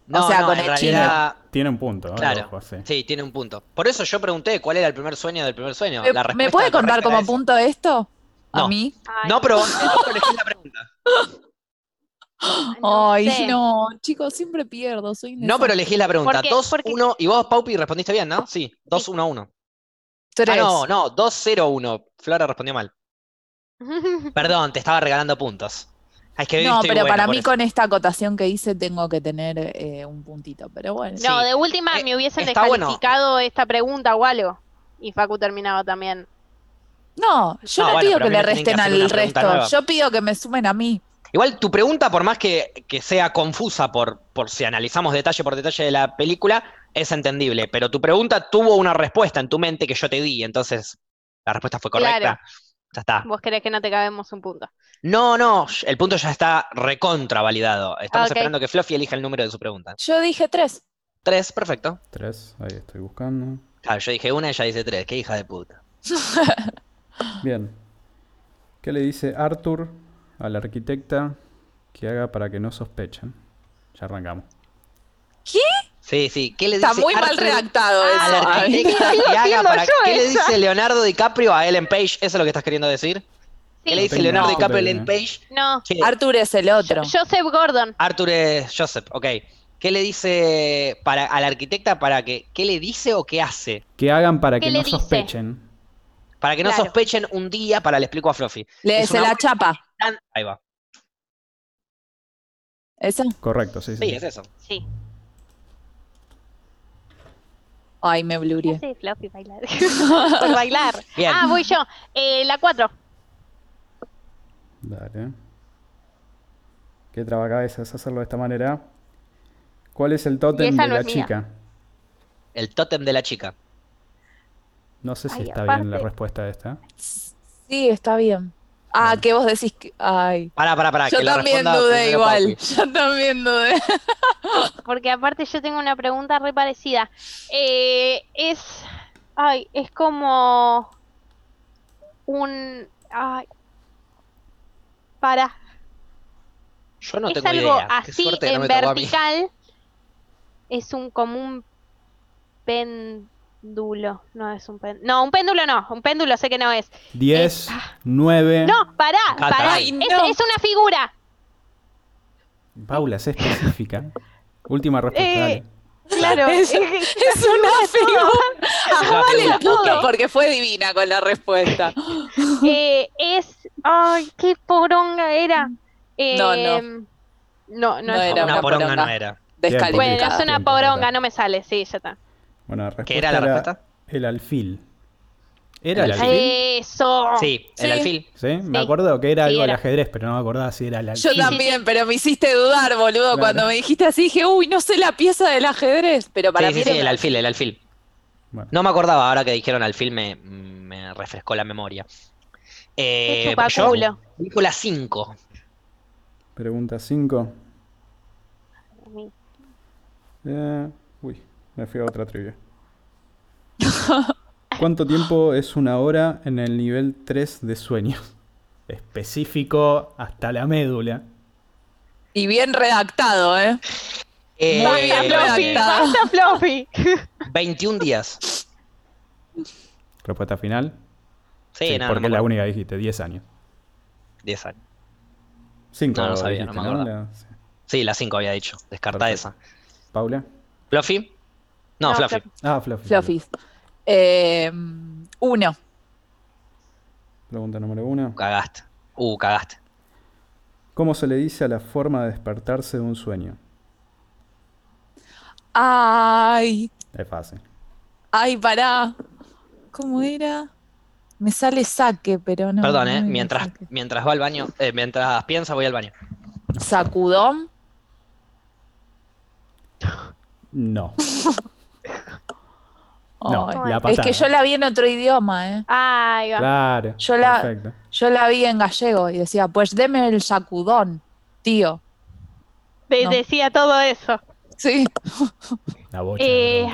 No, sea, no, con en el chino. realidad, Tiene un punto, ¿eh? Claro. Ojo, sí. sí, tiene un punto. Por eso yo pregunté cuál era el primer sueño del primer sueño. ¿Me, La me puede contar como punto esto? A No. mí. Ay, No, pero, elegí la pregunta. no Ay, sé. no, chicos, siempre pierdo. Soy No, pero elegí la pregunta. Porque- 2, porque- 1, y vos, Paupi, respondiste bien, ¿no? Sí, 2, 1, 1. desastre. Ah, no, no, 2, 0, 1. Flora respondió mal. [LAUGHS] Perdón, te estaba regalando puntos. Es que hoy No, pero bueno para mí eso. con esta acotación que hice tengo que tener eh, un puntito, pero bueno. No, Sí. de última Eh, me hubiesen bueno. descalificado esta pregunta o algo. Y Facu terminaba también. No, yo No, no, bueno, pido que le que resten al resto, nueva. yo pido que me sumen a mí. Igual tu pregunta, por más que, que sea confusa por, por si analizamos detalle por detalle de la película, es entendible. Pero tu pregunta tuvo una respuesta en tu mente que yo te di, entonces la respuesta fue correcta. Claro. Ya está. Vos querés que no te cabemos un punto. No, no, el punto ya está recontra validado. Estamos Ok. esperando que Fluffy elija el número de su pregunta. Yo dije tres. Tres, perfecto. Tres, ahí estoy buscando. Claro, yo dije una y ella dice tres. Qué hija de puta. [LAUGHS] Bien. ¿Qué le dice Arthur al arquitecta que haga para que no sospechen? Ya arrancamos. Sí, sí. ¿Qué le dice Está muy mal redactado eso. [LAUGHS] Haga para yo ¿Qué le dice Leonardo DiCaprio a Ellen Page? ¿Eso es lo que estás queriendo decir? ¿Qué le dice Leonardo DiCaprio a Ellen. Page? No, Arthur es el otro. Joseph Gordon. Arthur es Joseph, ok. ¿Qué le dice para, al arquitecta para que, qué le dice o qué hace? Que hagan para ¿Qué que no dice? sospechen. Para que no sospechen un día, para le explico a Fluffy. Le Es se la chapa. Tan- Ahí va. ¿Esa? Correcto, sí, sí. Sí, es eso. Sí. Ay, me blurié. Sí, Fluffy bailar. [LAUGHS] Por bailar. Bien. Ah, voy yo. Eh, la 4. Dale. Qué trabacabezas hacerlo de esta manera. ¿Cuál es el tótem de no la mía. chica? El tótem de la chica. No sé si Ay, está bien la respuesta a esta. Sí, está bien. Ah, que vos decís que. Ay. Pará, pará, pará. Yo que la también responda dudé igual. [LAUGHS] Yo también dudé. Porque aparte yo tengo una pregunta re parecida. Eh, es. Ay, es como. Un. Ay. Para. Yo no es tengo algo idea. Qué así suerte que no en vertical. Es un como un péndulo. No es un péndulo. No, un péndulo no. Un péndulo sé que no es. 10, 9. No, pará, Encanta, pará. ay. Es, no. es una figura. Paula, sé específica. Última respuesta. Eh. Claro. [LAUGHS] Es- una figura. [LAUGHS] Ah, vale todo ok. porque fue divina con la respuesta. [LAUGHS] Eh, es. Ay, qué poronga era. Eh, No, no. No, no, No es era Una una poronga poronga. no era. Descalificada. Bueno, es una poronga, no me sale, sí, ya está. Bueno, la respuesta ¿Qué era la respuesta? El alfil. ¿Era el El alfil? Eso. Sí, el Sí. alfil. ¿Sí? Me Sí. acuerdo que era Sí, algo era. ajedrez, pero no me acordaba si era el alfil. Yo Sí, también, pero me hiciste dudar, boludo. Claro. Cuando me dijiste así, dije, uy, no sé la pieza del ajedrez. Pero para sí, mí sí, sí, era- el alfil, el alfil. Bueno, No me acordaba, ahora que dijeron alfil me, me refrescó la memoria. Qué Eh, yo, chupaculo. película 5. pregunta 5. Eh, me fui a otra trivia. [LAUGHS] ¿Cuánto tiempo es una hora en el nivel 3 de sueños? Específico hasta la médula. Y bien redactado, ¿eh? Eh, Muy bien basta, Fluffy. [LAUGHS] 21 días. Respuesta final. Sí, Sí, no, porque no la acuerdo. única que dijiste, 10 años. 10 años. 5 No, no sabía, no me acordaba. La- sí. Sí, la 5 había dicho. Descarta Perfecto. esa. ¿Paula? ¿Fluffy? No, No, Fluffy. Fluffy. Ah, Fluffy. Fluffy. Eh, uno. Pregunta número 1. Cagaste. Uh, cagaste. ¿Cómo se le dice a la forma de despertarse de un sueño? Ay, Es fácil. ay, pará. ¿Cómo era? Me sale saque, pero no. Perdón, eh. Mientras, saque. mientras va al baño, eh, mientras piensa, voy al baño. Sacudón. No. [LAUGHS] No, Ay, la es que yo la vi en otro idioma, ¿eh? Ahí va. Claro. Yo la- Perfecto. Yo la vi en gallego y decía, pues deme el sacudón, tío. De- no. Decía todo eso. Sí. [LAUGHS] La bocha. Eh.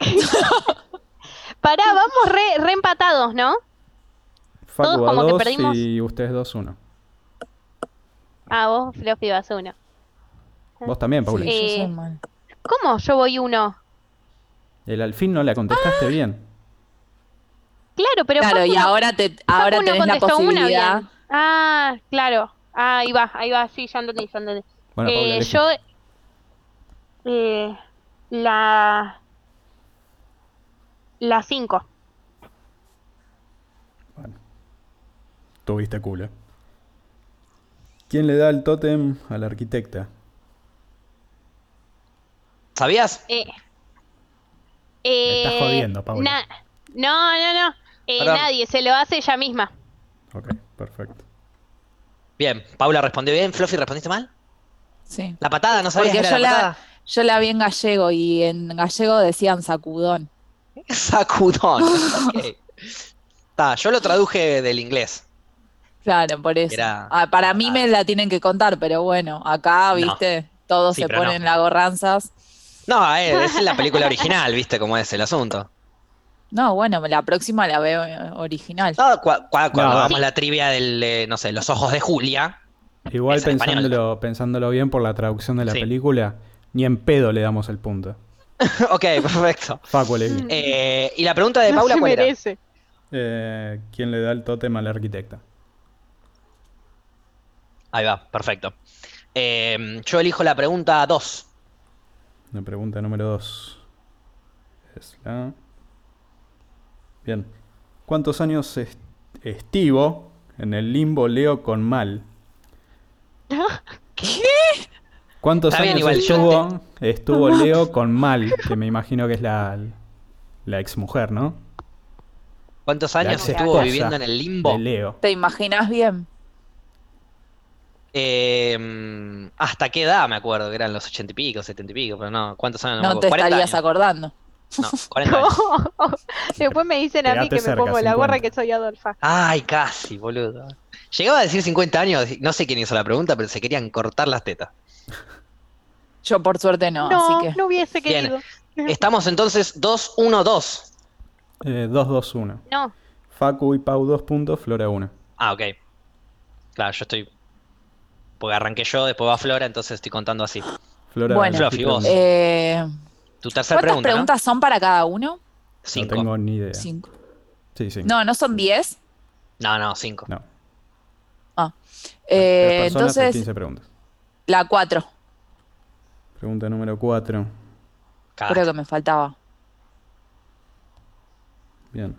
[LAUGHS] Pará, vamos re, re empatados, ¿no? Facu todos como que dos perdimos. y ustedes 2-1. Ah, vos, Fluffy, vas uno. Vos también, Paula. Sí, yo Eh, soy mal. ¿Cómo yo voy uno? El alfil no la contestaste bien. Claro, pero Claro, y ahora, te, ahora tenés la una posibilidad. Ah, claro. Ah, ahí va, ahí va, sí, ya entendí, ya entendí. Bueno, Eh, yo. Eh, la. La 5. Bueno. Tuviste culo. ¿Quién le da el tótem al arquitecta? ¿Sabías? Eh, Me estás eh, jodiendo, Paula. no, no, no. Eh, nadie, se lo hace ella misma. Ok, perfecto. Bien, Paula respondió bien. Fluffy, ¿respondiste mal? Sí. La patada, ¿no Porque que yo era la la, patada? yo la vi en gallego y en gallego decían sacudón. [LAUGHS] Sacudón. [LAUGHS] ok. Ta, yo lo traduje del inglés. Claro, por eso. Era- Ah, para mí me la tienen que contar, pero bueno, acá, No. viste, todos Sí, se ponen no. las gorranzas. No, eh, es la película original, [LAUGHS] ¿viste cómo es el asunto? No, bueno, la próxima la veo eh, original. No, cua- cua- cuando No. hagamos la trivia del, eh, no sé, los ojos de Julia. Igual Es pensándolo, pensándolo bien por la traducción de la Sí. película, ni en pedo le damos el punto. [LAUGHS] ok, perfecto. Facu elegí. Eh, y la pregunta de No Paula, se ¿cuál era? Eh, ¿Quién le da el tótem al arquitecta? Ahí va, perfecto. Eh, yo elijo la pregunta 2. La pregunta número 2 es la... Bien. ¿Cuántos años est- estivo en el limbo Leo con mal? [LAUGHS] ¿Qué? ¿Cuántos Está años estuvo, estuvo [LAUGHS] Leo con mal? Que me imagino que es la, la exmujer, ¿no? ¿Cuántos años ex estuvo viviendo en el limbo? De Leo. ¿Te imaginas bien? Eh, ¿hasta qué edad me acuerdo? Que eran los ochenta y pico, setenta y pico, pero no, ¿cuántos años? me No acuerdo. te 40 estarías años. acordando. No, [LAUGHS] 40 años. Después me dicen a mí que me cerca, pongo la 50. gorra que soy Adolfa. Ay, casi, boludo. Llegaba a decir 50 años, no sé quién hizo la pregunta, pero se querían cortar las tetas. Yo por suerte no, No, así que. no hubiese Bien. querido. Estamos entonces 2-1-2. Eh, 2-2-1. No, Facu y Pau 2 puntos, Flora 1. Ah, ok. Claro, yo estoy. Porque arranqué yo, después va Flora, entonces estoy contando así. Flora, Bueno. Fluffy, vos. Eh, Tu tercera ¿Cuántas pregunta, preguntas son para cada uno? ¿no? No Cinco. tengo ni idea. Cinco. Sí, sí. No, no son diez. No, no, cinco. No. Eh, personas y entonces, 15 preguntas. la cuatro. Pregunta número 4. Cagaste. Creo que me faltaba. Bien.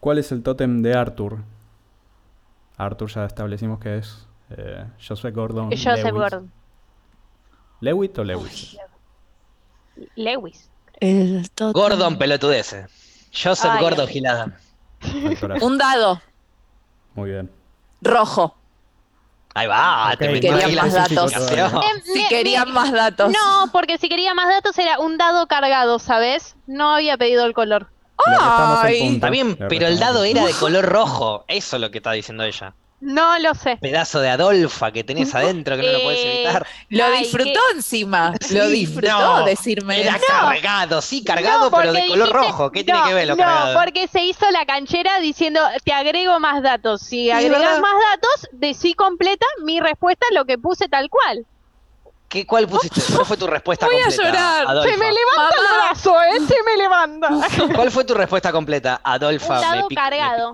¿Cuál es el tótem de Arthur? Arthur ya establecimos que es eh, Joseph Gordon. Joseph. Gordon. ¿Lewitt o Lewis? Lewis. El. Gordon pelotudece. Joseph Ay, Gordon. Gilada. Un dado Muy bien. rojo. Ahí va, Ok, te metí quería ahí la más datos. Em, Si me- querían me- más datos. No, porque si quería más datos era un dado cargado, ¿sabes? No había pedido el color. Ay. Está bien, pero el dado era de color rojo. Eso es lo que está diciendo ella. No lo sé. Pedazo de Adolfa que tenés adentro que no lo puedes Eh, evitar. Lo Ay, disfrutó encima. Lo Sí, disfrutó no. decirme Era eso. cargado, sí, cargado, No, pero de porque color dijiste- rojo. ¿Qué tiene no, que ver lo no, cargado? porque se hizo la canchera diciendo, te agrego más datos. Si agregas verdad. más datos, decí completa mi respuesta, lo que puse tal cual. ¿Qué, ¿Cuál pusiste? ¿Cuál fue tu respuesta Voy a completa? llorar. Adolfa? Se me levanta el brazo, ¿eh? Se me levanta. [LAUGHS] ¿Cuál fue tu respuesta completa? Adolfa. un dado cargado.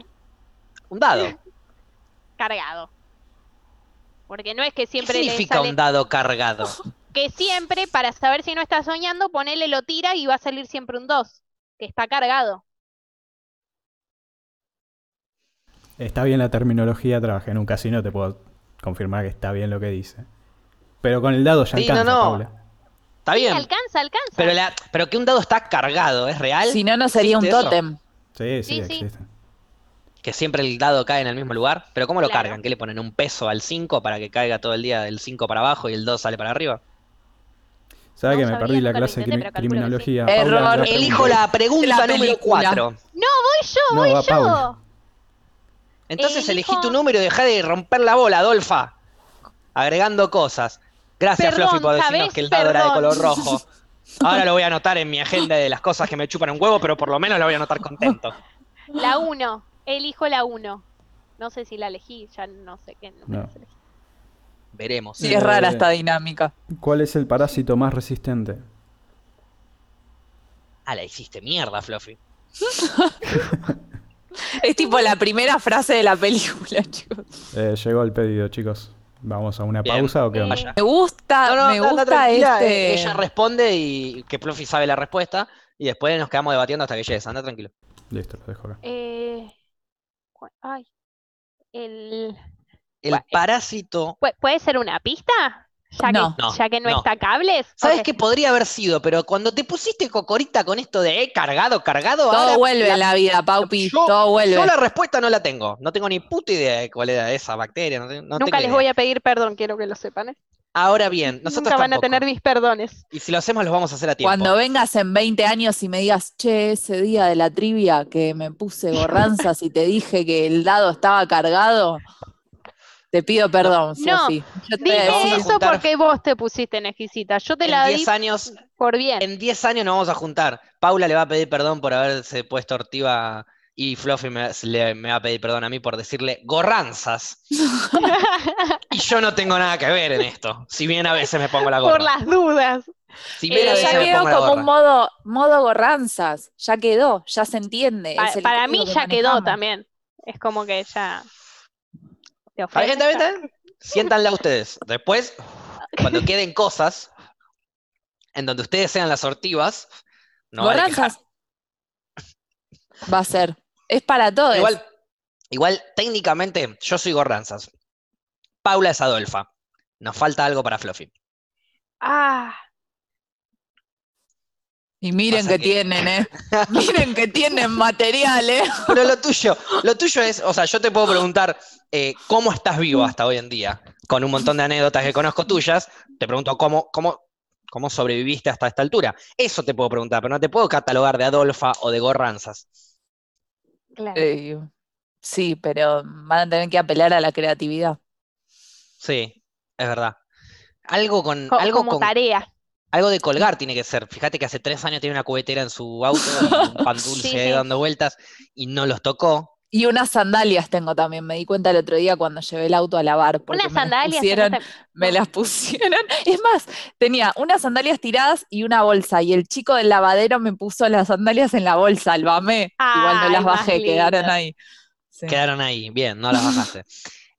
Un dado. [LAUGHS] Cargado. Porque no es que ¿Qué siempre le significa sale- un dado cargado? [LAUGHS] Que siempre, para saber si no está soñando, ponele lo tira y va a salir siempre un 2. Que está cargado. Está bien la terminología, trabajé en un casino, te puedo confirmar que está bien lo que dice. Pero con el dado ya Sí, no, alcanza, no. Paula. Está Sí, bien. alcanza, alcanza. Pero, la, pero que un dado está cargado, ¿es real? Si no, no sería un ¿Existe tótem. Sí, sí, Sí, sí. existen. Que siempre el dado cae en el mismo lugar. ¿Pero cómo lo Claro. cargan? ¿Qué le ponen un peso al 5 para que caiga todo el día del 5 para abajo y el 2 sale para arriba? ¿Sabe No que me perdí la clase de criminología? sí. Paula, Error. la Elijo la pregunta La número película. 4. No, voy yo, No, voy va yo. Paula. Entonces elegí Elijo- tu número y dejá de romper la bola, Adolfa. Agregando cosas. Gracias, Perdón, Fluffy, por decirnos ¿sabés? que el dado era de Perdón. color rojo. Ahora lo voy a anotar en mi agenda de las cosas que me chupan un huevo, pero por lo menos lo voy a anotar contento. La 1. Elijo la 1. No sé si la elegí, ya no sé qué No. Veremos. Sí, es rara esta dinámica. ¿Cuál es el parásito más resistente? Ah, la hiciste mierda, Fluffy. [LAUGHS] Es tipo la primera frase de la película, [LAUGHS] chicos. Eh, llegó el pedido, chicos. ¿Vamos a una Bien. pausa o qué onda? Me gusta, No, no, me gusta este. eh, Ella responde y que Fluffy sabe la respuesta. Y después nos quedamos debatiendo hasta que llegues. Anda tranquilo. Listo, lo dejo acá. Eh, ay. El... El Bueno, eh, parásito. ¿Pu- ¿Puede ser una pista? Ya No. que, No, ya que no, no. está cables. ¿Sabes qué podría haber sido? Pero cuando te pusiste cocorita con esto de eh, cargado, cargado, Todo ahora vuelve la- en la vida, Paupi. Yo- todo vuelve. Yo la respuesta no la tengo. No tengo ni puta idea de cuál era esa bacteria. No, te- no Nunca tengo les idea. voy a pedir perdón, quiero que lo sepan. ¿eh? Ahora bien, nosotros Nunca van a tener mis perdones. Y si lo hacemos, los vamos a hacer a tiempo. Cuando vengas en 20 años y me digas, che, ese día de la trivia que me puse gorranzas y te dije que el dado estaba cargado, Te pido perdón, No, Sofi. Yo te Dije eso juntar- porque vos te pusiste exquisita. Yo te la En di 10 años, por bien. en 10 años nos vamos a juntar. Paula le va a pedir perdón por haberse puesto ortiva y Fluffy me, le- me va a pedir perdón a mí por decirle gorranzas. [LAUGHS] Y yo no tengo nada que ver en esto. Si bien a veces me pongo la gorra. por las dudas. Si bien a Pero veces ya me quedó pongo la como un modo, modo gorranzas. Ya quedó, ya se entiende. Pa- es el para mí que ya quedó también. Es como que ya. Te ¿Está bien, está bien, ofende. está bien? Siéntanla ustedes. Después, cuando queden cosas en donde ustedes sean las sortivas, no. Va a ser. Es para todos. Igual, igual, técnicamente, yo soy Gorranzas. Paula es Adolfa. Nos falta algo para Fluffy. Ah, Y miren que, que- tienen, ¿eh? [LAUGHS] miren que tienen material, ¿eh? Pero lo tuyo, lo tuyo es, o sea, yo te puedo preguntar eh, cómo estás vivo hasta hoy en día, con un montón de anécdotas que conozco tuyas. Te pregunto cómo, cómo, cómo sobreviviste hasta esta altura. Eso te puedo preguntar, pero no te puedo catalogar de Adolfa o de Gorranzas. claro. Eh, sí, pero van a tener que apelar a la creatividad. Sí, es verdad. Algo con, Co- algo como con, tarea. Algo de colgar tiene que ser. Fíjate que hace tres años tiene una cubetera en su auto, un pan [LAUGHS] dulce Sí, dando vueltas y no los tocó. Y unas sandalias tengo también, me di cuenta el otro día cuando llevé el auto a lavar. porque Unas me las sandalias. pusieron- esta- me las pusieron. [LAUGHS] Es más, tenía unas sandalias tiradas y una bolsa. Y el chico del lavadero me puso las sandalias en la bolsa, lo amé. Igual no las bajé, quedaron ahí. Sí. Quedaron ahí, bien, no las bajaste. [LAUGHS]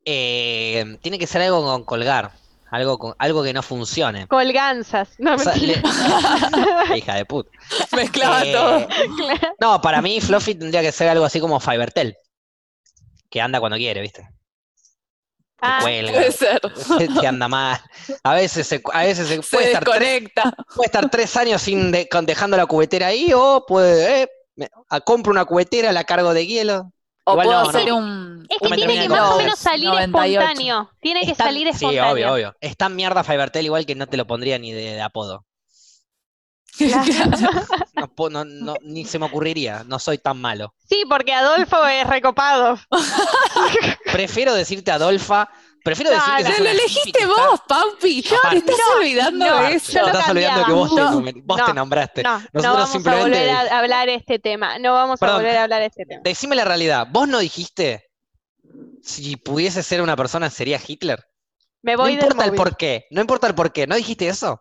Eh, tiene que ser algo con colgar, algo, con, algo que no funcione. Colganzas. No, O sea, mentira. le- [LAUGHS] Hija de puta. [LAUGHS] Mezclaba Eh, todo. Claro. No, para mí Fluffy tendría que ser algo así como Fivertel, que anda cuando quiere, ¿viste? Que Ah, cuelga, Puede ser. [LAUGHS] que anda mal. A veces se, a veces se, Se puede, estar tres, desconecta. puede estar tres años sin de- con- dejando la cubetera ahí o puede, eh, me- a- compro una cubetera, la cargo de hielo. O Igual puedo no, hacer no. un. Es que tiene que más o menos salir 98. espontáneo. Tiene que salir Sí, espontáneo. obvio, obvio. Es tan mierda Fivertel igual que no te lo pondría ni de, de apodo. [LAUGHS] No, po- no- no- ni se me ocurriría, no soy tan malo. Sí, porque Adolfo es recopado. Prefiero decirte Adolfa, prefiero No, decir que no, sos lo una elegiste hippie vos, Paupi. Yo te estás olvidando no, de eso. yo No, lo estás olvidando que vos, te, cambiaba. numer- vos No, te nombraste. No, no Nosotros vamos a volver a hablar este tema. No vamos Perdón. a volver a hablar este tema. Decime la realidad, vos no dijiste si pudiese ser una persona sería Hitler. Me No del importa el móvil. por qué, no importa el por qué, ¿no dijiste eso?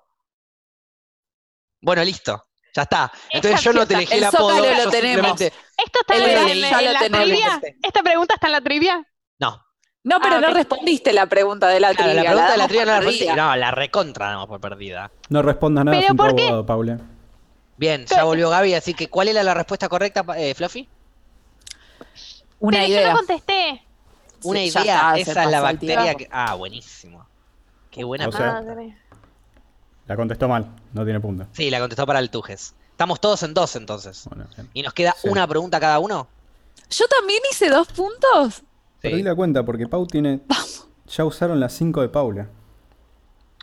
Bueno, listo, ya está. Entonces yo no te elegí El apodo, Zócalo lo yo tenemos. simplemente- ¿Esto está en, la- en trivia? ¿Esta pregunta está en la trivia? No, pero Ah, no respondiste la pregunta de la claro, trivia. la pregunta de la trivia no la respondí. perdida. No, la recontra damos por perdida. No respondas nada ¿Pero por qué? abogado, Paula. Bien, ya volvió Gaby, así que ¿cuál era la respuesta correcta, eh, Fluffy? Una Pero yo idea. no contesté. Una Sí, idea, está, esa es la bacteria que... Ah, buenísimo. Qué buena. O sea- Madre. La contestó mal, no tiene punto. Sí, la contestó para el Tujes. Estamos todos en dos entonces. Bueno. ¿Y nos queda Sí. una pregunta cada uno? Yo también hice dos puntos. Perdí la cuenta porque Pau tiene. Ya usaron las 5 de Paula.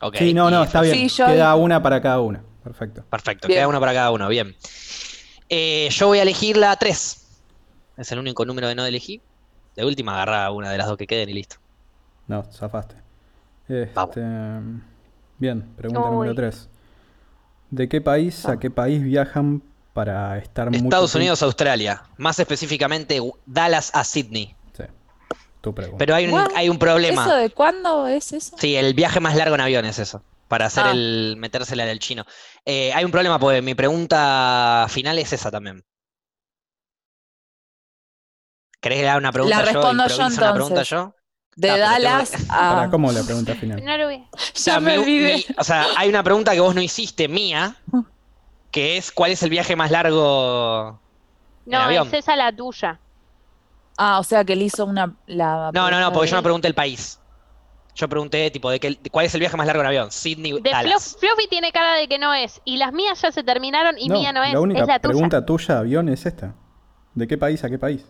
Ok, Sí, no, no, está bien. Sí, yo- Queda una para cada una. Perfecto. Perfecto, Bien. queda una para cada uno, bien. Eh, yo voy a elegir la 3. Es el único número que no elegí. De última agarra una de las dos que queden y listo. No, zafaste. Este, Vamos. bien, pregunta Uy. número 3. ¿De qué país a qué país viajan para estar mucho Estados tiempo- Unidos, Australia. Más específicamente Dallas a Sydney. Sí, tu pregunta. Pero hay un, What? hay un problema. ¿Eso de cuándo es eso? Sí, el viaje más largo en avión es eso. Para hacer Ah. el. metérsela del chino. Eh, hay un problema, porque mi pregunta final es esa también. ¿Querés que le haga una pregunta La yo? respondo yo, ¿Improviso una pregunta entonces. yo? De Ah, tengo Dallas Para, [LAUGHS] a. ¿Cómo la pregunta final? No lo vi. Ya me olvidé. mi- o sea, hay una pregunta que vos no hiciste mía, que es ¿cuál es el viaje más largo en No, avión? es esa la tuya. Ah, o sea que él hizo una. La No, no, no, pregunta porque yo no pregunté el país. Yo pregunté, tipo, de qué, de cuál es el viaje más largo en avión. Sydney, De Dallas. Fluff- Fluffy tiene cara de que no es. Y las mías ya se terminaron y No, mía no es. la única es la tuya. pregunta tuya, avión, es esta. ¿De qué país a qué país?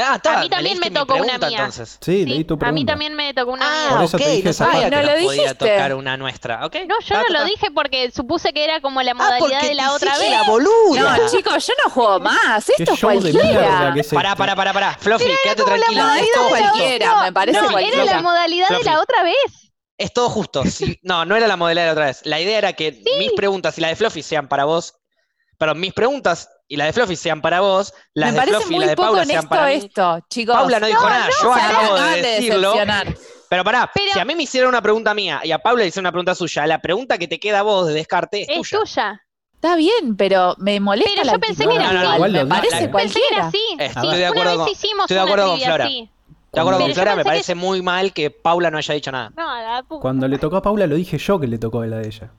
Ah, está, A mí también me tocó una mía. entonces. Sí, Sí, leí tu a mí también me tocó una Ah, mía. Por eso ok, te dije no sabía zapate. que No podía tocar una nuestra, ¿ok? No, yo Ta, no ta, lo dije porque supuse que era como la Ah, modalidad de la te otra vez. la boluda. No, chicos, yo no juego más. Esto es cualquiera. que es Pará, este. pará, pará, pará. Fluffy, quédate tranquila. Esto cualquiera, me parece no, cualquiera. era la modalidad de la otra vez. Es todo justo. sí. No, no era la modalidad de la otra vez. La idea era que [LAUGHS] mis preguntas y la de Fluffy sean para vos. Perdón, mis preguntas y la de Fluffy sean para vos. Las Me de Fluffy y muy la de poco Paula sean honesto para mí. esto, chicos. Paula no dijo nada. Yo acabo de decirlo. decepcionar. Pero pará, Pero- si a mí me hicieron una pregunta mía y a Paula le hicieron una pregunta suya, la pregunta que te queda a vos de descarte es, Es tuya. tuya. Está bien, pero me molesta Pero la yo pensé que era no, igual, me parece. Pensé que cualquiera. era así. Estoy de acuerdo una con, vez hicimos estoy de una acuerdo con Flora. así. de acuerdo con Flora, me que- parece muy mal que Paula no haya dicho nada. No, la puta. Cuando le tocó a Paula lo dije yo que le tocó a la de ella.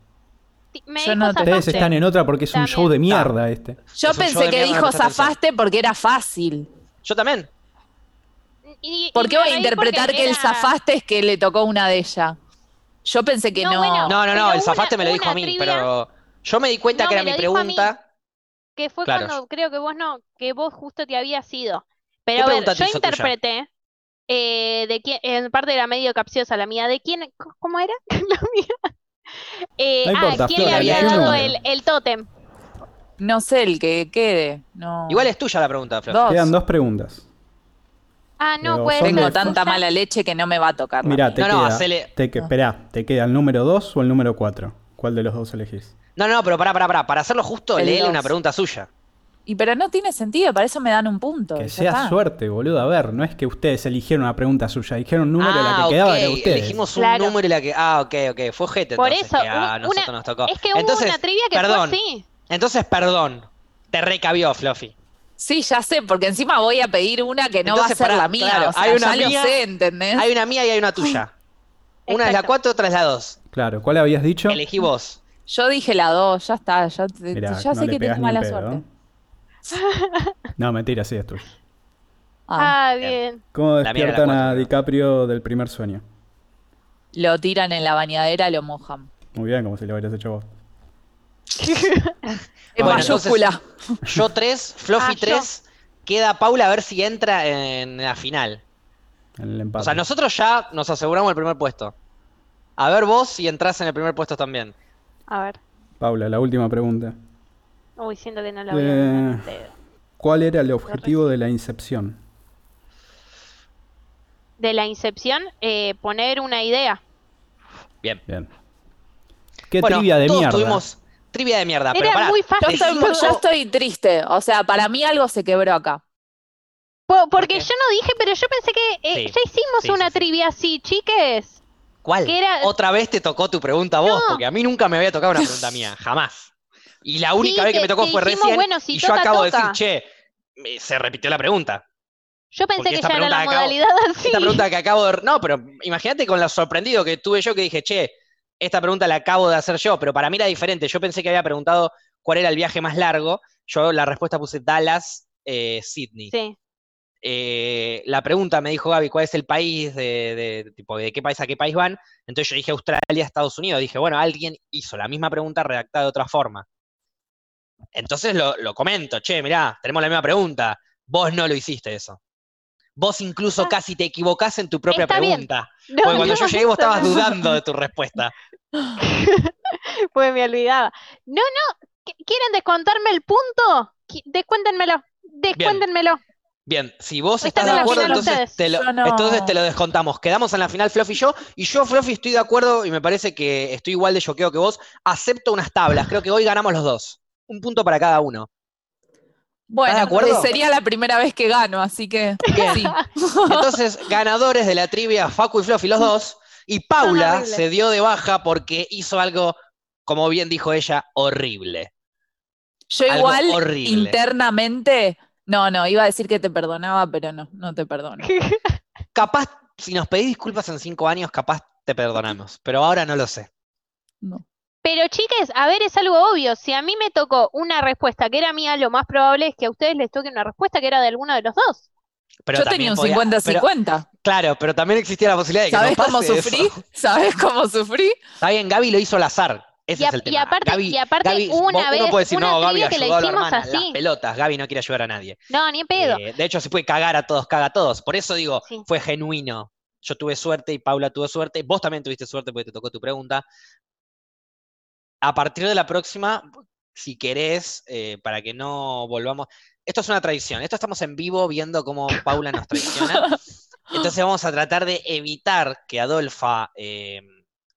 Me Yo dijo no te- zafaste. Ustedes están en otra porque es un También. show de mierda este. Yo Es un show pensé de que mierda, dijo zafaste porque era fácil. Yo también. Y- ¿Por y qué me voy a reí interpretar porque que el era- zafaste es que le tocó una de ellas? Yo pensé que No, no. bueno. No, no, no, Pero el una- zafaste me lo dijo una a mí, trivia- pero yo me di cuenta No, que era me mi lo dijo a mí. pregunta. Que fue Claro. cuando creo que vos no, que vos justo te habías ido. Pero ¿Qué a ver, pregunta te yo hizo tuya? interpreté eh, de quién, en parte era medio capciosa la mía, de quién, c- ¿cómo era? [LAUGHS] la mía. Eh, No importa, ah, ¿quién le había dado el, el tótem? No sé el que quede. No. Igual es tuya la pregunta, Flor. Dos. Quedan dos preguntas. Ah, no, Pero son Tengo tanta mala leche que no me va a tocar. Mirá, te No, no, queda. hacele- Te, que- esperá, ¿te queda el número 2 o el número 4? ¿Cuál de los dos elegís? No, no, pero pará, pará, pará. Para hacerlo justo, El dos. una pregunta suya. Y pero no tiene sentido, para eso me dan un punto. Que sea está. suerte, boludo. A ver, no es que ustedes eligieron una pregunta suya, dijeron un número y la ah, que quedaba ok, era ustedes. elegimos un Claro. número y la que... Ah, ok, ok. Fue gente Por entonces eso, que a un- nosotros una- nos tocó. Es que hubo entonces, una trivia que perdón. fue así. Entonces, perdón. Te recabió, Fluffy. Sí, ya sé, porque encima voy a pedir una que no Entonces, va a ser la mía. claro, o sea, hay una ya mía- lo sé, ¿entendés? Hay una mía y hay una tuya. [LAUGHS] Una es la. 4, otra es la 2. Claro, ¿cuál habías dicho? Elegí vos. Yo dije la dos, ya está. Ya, te- Mirá, ya no sé que tengo mala pedo, suerte. No, mentira, sí es tuyo. Ah, Ah, bien. ¿Cómo despiertan a. DiCaprio del primer sueño? Lo tiran en la bañadera, lo mojan. Muy bien, como si lo hubieras hecho vos. [LAUGHS] En Bueno, mayúscula. Yo 3, Fluffy Ah, yo. 3. Queda Paula a ver si entra en la final. En el empate. O sea, nosotros ya nos aseguramos el primer puesto. A ver vos si entras en el primer puesto también. A ver. Paula, la última pregunta. Uy, siento que no la voy a Eh. ¿Cuál era el objetivo de la incepción? De la incepción, eh, poner una idea. Bien. Bien. ¿Qué Bueno, trivia de todos mierda? tuvimos trivia de mierda, pero Era pará. muy Yo fácil. estoy, yo estoy triste. O sea, para mí algo se quebró acá. Po- porque yo no dije, pero yo pensé que eh, Sí, ya hicimos sí, una sí. trivia así, chiques. ¿Cuál? que era- Otra vez te tocó tu pregunta a vos, No. porque a mí nunca me había tocado una [LAUGHS] pregunta mía, jamás. Y la única Sí, vez que me tocó fue dijimos, recién bueno, si y yo toca, acabo de decir, che, me- se repitió la pregunta. Yo pensé Porque que ya era la acabo- modalidad [LAUGHS] así. Esta pregunta que acabo de... No, pero imagínate con lo sorprendido que tuve yo que dije, che, esta pregunta la acabo de hacer yo, pero para mí era diferente. Yo pensé que había preguntado cuál era el viaje más largo. Yo la respuesta puse Dallas, eh, Sydney. Sí. Eh, la pregunta me dijo Gaby, ¿cuál es el país de, de- tipo, de qué país a qué país van? Entonces yo dije Australia, Estados Unidos. Dije, bueno, alguien hizo la misma pregunta redactada de otra forma. Entonces lo, lo comento, che, mirá, tenemos la misma pregunta. Vos no lo hiciste eso. Vos incluso Ah. casi te equivocás en tu propia pregunta. No, Porque cuando no, yo llegué vos estabas no. dudando de tu respuesta. [LAUGHS] Pues me olvidaba. No, no. ¿qu- ¿Quieren descontarme el punto? Descuéntenmelo. Descuéntenmelo. Bien, si vos estás de acuerdo, entonces te, lo, no. entonces te lo descontamos. Quedamos en la final Fluffy y yo. Y yo, Fluffy, estoy de acuerdo y me parece que estoy igual de choqueo que vos. Acepto unas tablas. Creo que hoy ganamos los dos. Un punto para cada uno. Bueno, sería la primera vez que gano, así que Bien. sí. [LAUGHS] Entonces, ganadores de la trivia, Facu y Fluffy, los dos. Y Paula se dio de baja porque hizo algo, como bien dijo ella, horrible. Yo Algo igual horrible. internamente, no, no, iba a decir que te perdonaba, pero no, no te perdono. [LAUGHS] Capaz, si nos pedís disculpas en cinco años, capaz te perdonamos. Pero ahora no lo sé. No. Pero chiques, a ver, es algo obvio. Si a mí me tocó una respuesta que era mía, lo más probable es que a ustedes les toque una respuesta que era de alguno de los dos. Pero Yo tenía un podía- pero- 50-50. Claro, pero también existía la posibilidad de que ¿Sabes no cómo sufrí? eso. [LAUGHS] ¿Sabes cómo sufrí? Está bien, Gaby lo hizo al azar. Ese Y, es el y tema. aparte, Gaby- y aparte Gaby, una vez, uno puede decir, una no, Gaby ayudó a la hicimos hermana, las así. pelotas, Gaby no quiere ayudar a nadie. No, ni en pedo. Eh, de hecho, se puede cagar a todos, caga a todos. Por eso digo, Sí. fue genuino. Yo tuve suerte y Paula tuvo suerte. Vos también tuviste suerte porque te tocó tu pregunta. A partir de la próxima, si querés, eh, para que no volvamos. Esto es una tradición. Esto estamos en vivo viendo cómo Paula nos traiciona. [LAUGHS] Entonces vamos a tratar de evitar que Adolfa eh,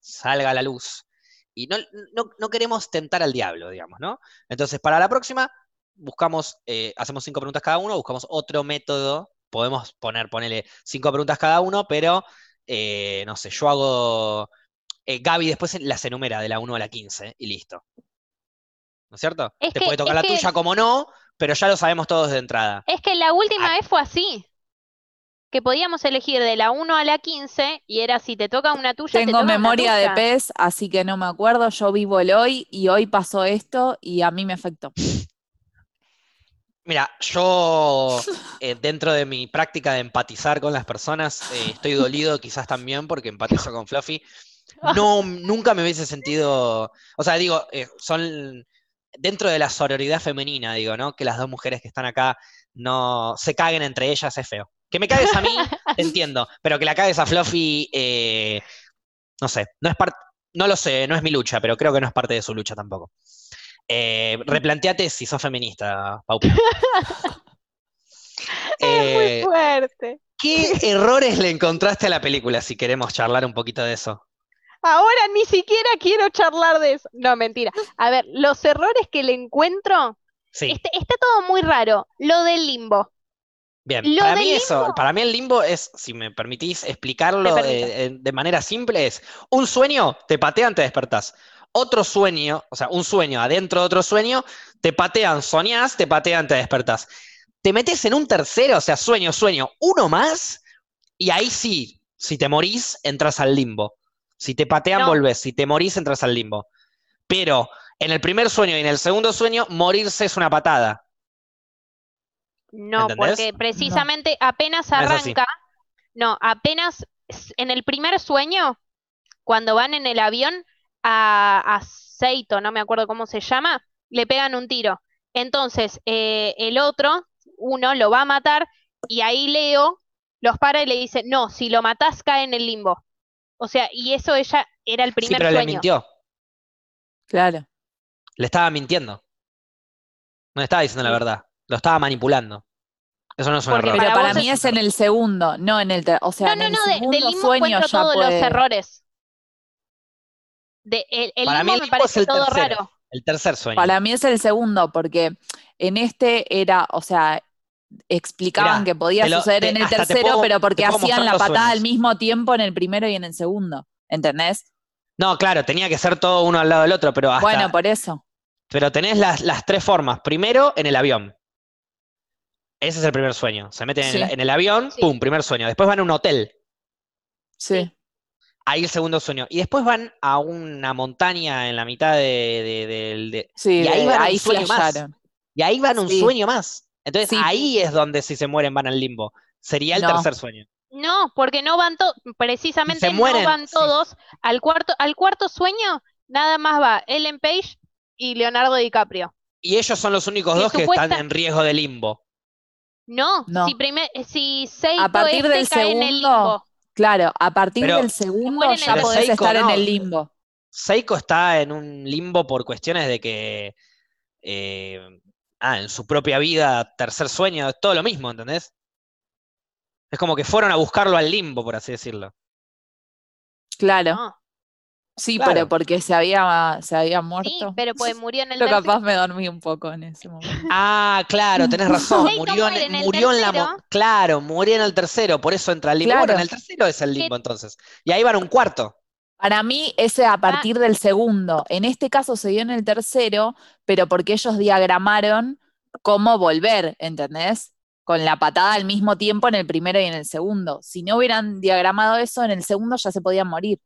salga a la luz. Y no, no, no queremos tentar al diablo, digamos, ¿no? Entonces, para la próxima, buscamos, eh, hacemos cinco preguntas cada uno, buscamos otro método. Podemos poner, ponerle cinco preguntas cada uno, pero no sé, yo hago. Eh, Gaby después las enumera de la 1 a la 15 y listo. ¿No es cierto? Es Te que- puede tocar la que- tuya como no, pero ya lo sabemos todos de entrada. Es que la última Ah. vez fue así. Que podíamos elegir de la 1 a la 15 y era si te toca una tuya, te Tengo toca una memoria de pez, así que no me acuerdo. Yo vivo el hoy y hoy pasó esto y a mí me afectó. Mira, yo [LAUGHS] eh, dentro de mi práctica de empatizar con las personas, eh, estoy dolido quizás también porque empatizo con Fluffy. [LAUGHS] No, nunca me hubiese sentido, o sea, digo, eh, son dentro de la sororidad femenina, digo, ¿no? Que las dos mujeres que están acá no se caguen entre ellas es feo. Que me cagues a mí, te [LAUGHS] entiendo, pero que la cagues a Fluffy, eh, no sé, no es parte, no lo sé, no es mi lucha, pero creo que no es parte de su lucha tampoco. Eh, replanteate si sos feminista, Pau. [LAUGHS] Es muy fuerte. ¿Qué errores le encontraste a la película? Si queremos charlar un poquito de eso. Ahora ni siquiera quiero charlar de eso. No, mentira. A ver, los errores que le encuentro, Sí, este- está todo muy raro. Lo del limbo. bien. lo Para mí eso, para mí el limbo es, si me permitís explicarlo permito. eh, eh, de manera simple, es un sueño, te patean, te despertás. Otro sueño, o sea, un sueño adentro de otro sueño, te patean, soñás, te patean, te despertás. Te metes en un tercero, o sea, sueño, sueño, uno más, y ahí sí, si te morís, entras al limbo. Si te patean, No. volvés. Si te morís, entras al limbo. Pero en el primer sueño y en el segundo sueño, morirse es una patada. No, ¿Entendés? porque precisamente apenas No arranca, no, apenas en el primer sueño, cuando van en el avión a, a Seito, no me acuerdo cómo se llama, le pegan un tiro. Entonces, eh, el otro, uno, lo va a matar y ahí Leo los para y le dice, no, si lo matás cae en el limbo. O sea, y eso ella era el Sí, primer pero le sueño. mintió. Claro. Le estaba mintiendo. No le estaba diciendo la verdad. Lo estaba manipulando. Eso no es un Porque error. Pero Para para mí es- es en el segundo, no en el o sea, No, en no, el no, de, segundo del limbo sueño encuentro ya todos los puede- errores. De, el, el Para mí el me limbo parece es el todo tercero. raro. El tercer sueño. Para mí es el segundo, porque en este era, o sea, explicaban Mirá, que podía lo- suceder te- en el tercero, puedo- pero porque hacían la patada al mismo tiempo en el primero y en el segundo. ¿Entendés? No, claro, tenía que ser todo uno al lado del otro, pero hasta. Bueno, por eso. Pero tenés las, las tres formas. Primero, en el avión. Ese es el primer sueño. Se meten en, el, Sí. en el avión, Sí. pum, primer sueño. Después van a un hotel. Sí. Ahí el segundo sueño. Y después van a una montaña en la mitad de, de- del- de- Sí, Y ahí de- van a un sueño más. Y ahí van un Sí. sueño más. Entonces Sí. ahí es donde si se mueren van al limbo. Sería el No. tercer sueño. No, porque no van todos, precisamente no mueren, van sí. todos al cuarto, al cuarto sueño, nada más va Ellen Page y Leonardo DiCaprio. Y ellos son los únicos Que dos que están en riesgo de limbo. No, No. si primer, si Seito A partir este del cae en el limbo. Claro, a partir Pero- del segundo ya el podés Seiko, estar en no. el limbo. Seiko está en un limbo por cuestiones de que eh, ah, en su propia vida, tercer sueño, es todo lo mismo, ¿entendés? Es como que fueron a buscarlo al limbo, por así decirlo. Claro. No, Sí, Claro. pero porque se había, se había sí, muerto. pero pues murió en el Yo tercero. capaz me dormí un poco en ese momento. Ah, claro, tenés razón. Murió en, en el murió en la. Claro, murió en el tercero, por eso entra al limbo. Bueno, en el tercero es el limbo entonces. Y ahí van a un cuarto. Para mí, ese Ah. a partir del segundo. En este caso se dio en el tercero, pero porque ellos diagramaron cómo volver, ¿entendés? Con la patada al mismo tiempo en el primero y en el segundo. Si no hubieran diagramado eso, en el segundo ya se podían morir.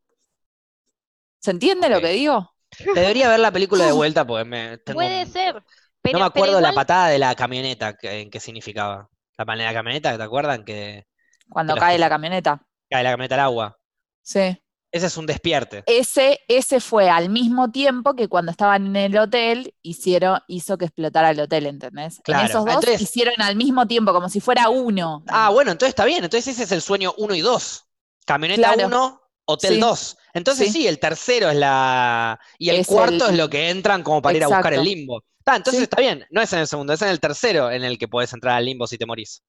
¿Se entiende lo que digo? Te debería ver la película de [LAUGHS] vuelta porque me, tengo Puede un- ser. No Pero, me pero acuerdo la patada de la camioneta, que- en qué significaba. La patada de la camioneta, ¿te acuerdan? Que Cuando cae es- la camioneta. cae la camioneta al agua. Sí. Ese es un despierte. Ese, ese fue al mismo tiempo que cuando estaban en el hotel, hicieron, hizo que explotara el hotel, ¿entendés? Claro, En esos dos entonces- hicieron al mismo tiempo, como si fuera uno. Ah, bueno, entonces está bien. Entonces ese es el sueño 1 y 2. Camioneta Claro. 1, hotel Sí. 2. Entonces Sí. sí. el tercero es la. Y el Es cuarto el- es lo que entran como para ir a buscar el limbo. Ah, entonces Sí. está bien. No es en el segundo, es en el tercero en el que podés entrar al limbo si te morís.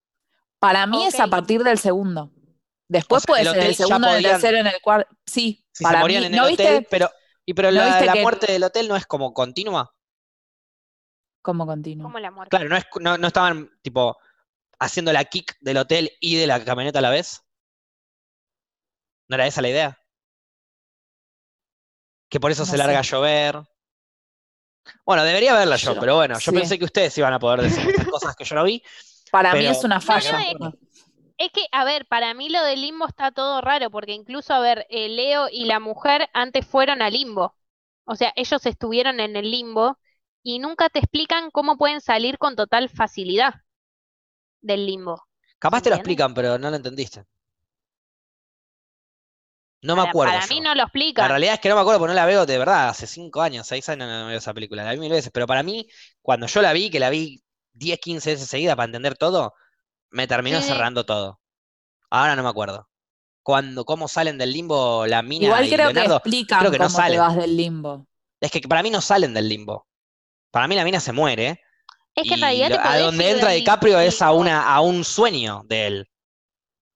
Para mí es a partir del segundo. Después O sea, puede el ser el segundo, en el podían- tercero, en el cuarto. Sí, Si para se morían mí. en el ¿No hotel, viste pero. Y pero ¿no la, viste la que- muerte del hotel no es como continua. cómo continúa? Como la muerte. Claro, no, es, no, no estaban tipo haciendo la kick del hotel y de la camioneta a la vez. ¿No era esa la idea? Que por eso No se larga a llover. Bueno, debería verla yo, Yo- pero bueno, yo sí. pensé que ustedes iban a poder decir estas [LAUGHS] cosas que yo no vi. Para mí es una No, falla. no, es- Es que, a ver, para mí lo del limbo está todo raro, porque incluso, a ver, eh, Leo y la mujer antes fueron al limbo. O sea, ellos estuvieron en el limbo y nunca te explican cómo pueden salir con total facilidad del limbo. Capaz te lo explican, pero no lo entendiste. No me acuerdo. para mí no lo La explican. realidad es que no me acuerdo porque no la veo de verdad. Hace cinco años, seis años no veo esa película. La vi mil veces. Pero para mí, cuando yo la vi, que la vi 10, 15 veces seguida para entender todo, me terminó Sí, sí. cerrando todo. Ahora no me acuerdo. Cuando, cómo salen del limbo la mina Igual y creo que explican creo que no cómo te salen. vas del limbo. Es que para mí no salen del limbo. Para mí la mina se muere. Es que en realidad lo- te a donde entra DiCaprio es a, una, a un sueño de él.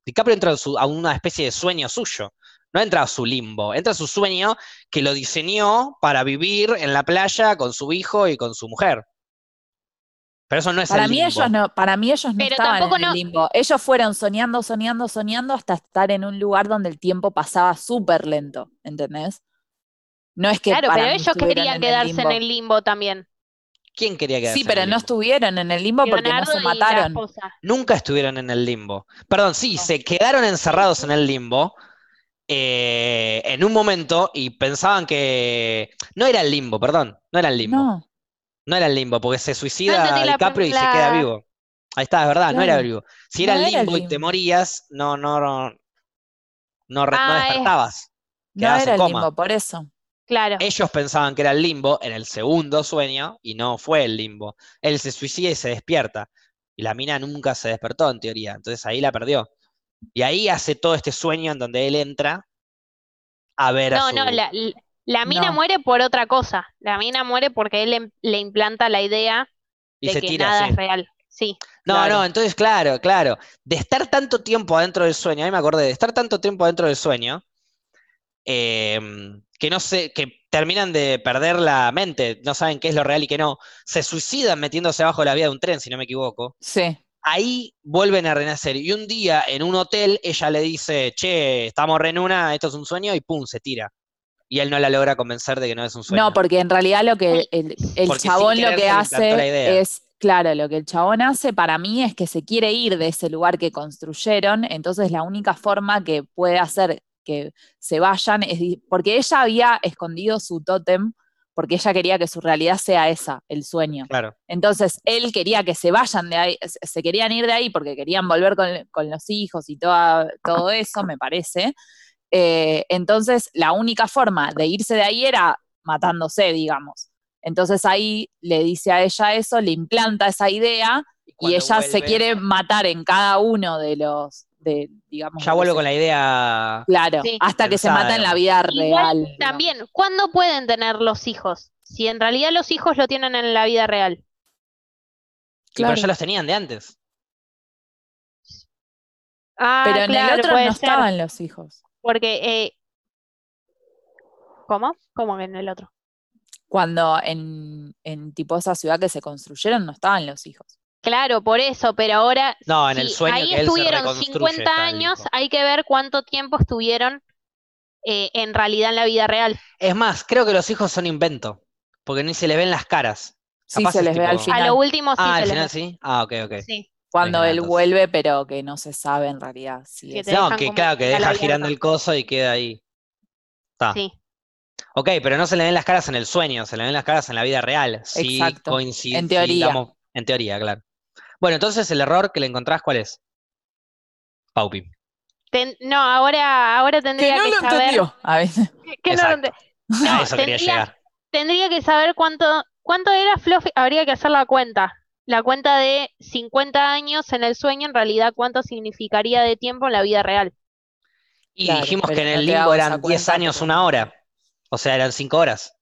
DiCaprio entra a, su- a una especie de sueño suyo. No entra a su limbo, entra a su sueño que lo diseñó para vivir en la playa con su hijo y con su mujer. Pero eso no es Para el mí limbo. ellos no, para mí ellos no Pero estaban en el no- limbo. Ellos fueron soñando, soñando, soñando hasta estar en un lugar donde el tiempo pasaba súper lento, ¿entendés? No es que Claro, para pero ellos querían en quedarse el en limbo. el limbo también. ¿Quién quería quedarse Sí, en pero el no limbo? estuvieron en el limbo porque no Leonardo se y la mataron. esposa. Nunca estuvieron en el limbo. Perdón, sí, No. se quedaron encerrados en el limbo eh, en un momento y pensaban que no era el limbo, perdón, no era el limbo. No, No era el limbo, porque se suicida entendí la- DiCaprio y se la- queda vivo. Ahí está, es verdad, no era Claro. vivo. Si era No el era el limbo y te morías, no, no, no, no, no Ah, es- despertabas. no Quedabas era en el coma. limbo, por eso. Claro. Ellos pensaban que era el limbo en el segundo sueño y no fue el limbo. Él se suicida y se despierta. Y la mina nunca se despertó, en teoría. Entonces ahí la perdió. Y ahí hace todo este sueño en donde él entra a ver a No, su... no, la, la- la mina No. muere por otra cosa. La mina muere porque él em- le implanta la idea y de se que tira nada es real. Sí. No, Claro. no, entonces claro, claro. De estar tanto tiempo adentro del sueño, a mí me acordé de estar tanto tiempo adentro del sueño, em, que no sé, que terminan de perder la mente, no saben qué es lo real y qué no, se suicidan metiéndose abajo de la vía de un tren, si no me equivoco. Sí. Ahí vuelven a renacer. Y un día en un hotel ella le dice, che, estamos re en una, esto es un sueño, y pum, se tira. Y él no la logra convencer de que no es un sueño. No, porque en realidad lo que el, chabón lo que hace es, claro, lo que el chabón hace para mí es que se quiere ir de ese lugar que construyeron, entonces la única forma que puede hacer que se vayan es, porque ella había escondido su tótem, porque ella quería que su realidad sea esa, el sueño. Claro. Entonces él quería que se vayan de ahí, se- se querían ir de ahí porque querían volver con, con los hijos y toda- todo eso, me parece. Eh, entonces la única forma de irse de ahí era matándose, digamos. Entonces ahí le dice a ella eso, le implanta esa idea y ella se quiere matar en cada uno de los, de, digamos, Ya de vuelvo con la idea. Claro, Sí. hasta que se mata en la vida Igual real. digamos. También, ¿cuándo pueden tener los hijos? Si en realidad los hijos lo tienen en la vida real. Y pero Claro. ya los tenían de antes. Ah, Pero en claro, el otro no ser, estaban los hijos. Porque, eh, ¿cómo? ¿Cómo que en el otro? Cuando en, en tipo esa ciudad que se construyeron no estaban los hijos. Claro, por eso, pero ahora, No, en el sueño ahí que él se estuvieron reconstruye 50 está el años, hay que ver cuánto tiempo estuvieron eh, en realidad en la vida real. Es más, creo que los hijos son invento. Porque ni se le ven las caras. Sí, Capaz se es les ve al final. A lo último sí Ah, se al les final ve. sí. Ah, ok, ok. Sí, Cuando él vuelve, pero que no se sabe en realidad si Que es. No, que claro, que deja girando el coso y queda ahí. Está. sí. Ok, pero no se le ven las caras en el sueño, se le ven las caras en la vida real. Sí Exacto. coincide. En sí, teoría. damos- en teoría, claro. Bueno, entonces el error que le encontrás, ¿cuál es? Paupi. Ten- no, ahora, ahora Que tendría no que lo saber. entendió. A ver, que- que no A No, eso quería tendría, llegar. tendría que saber cuánto, cuánto era Fluffy. Habría que hacer la cuenta. La cuenta de 50 años en el sueño, en realidad, cuánto significaría de tiempo en la vida real. Y Claro, dijimos que en no el limbo eran 10 cuenta años, una hora. O sea, eran 5 horas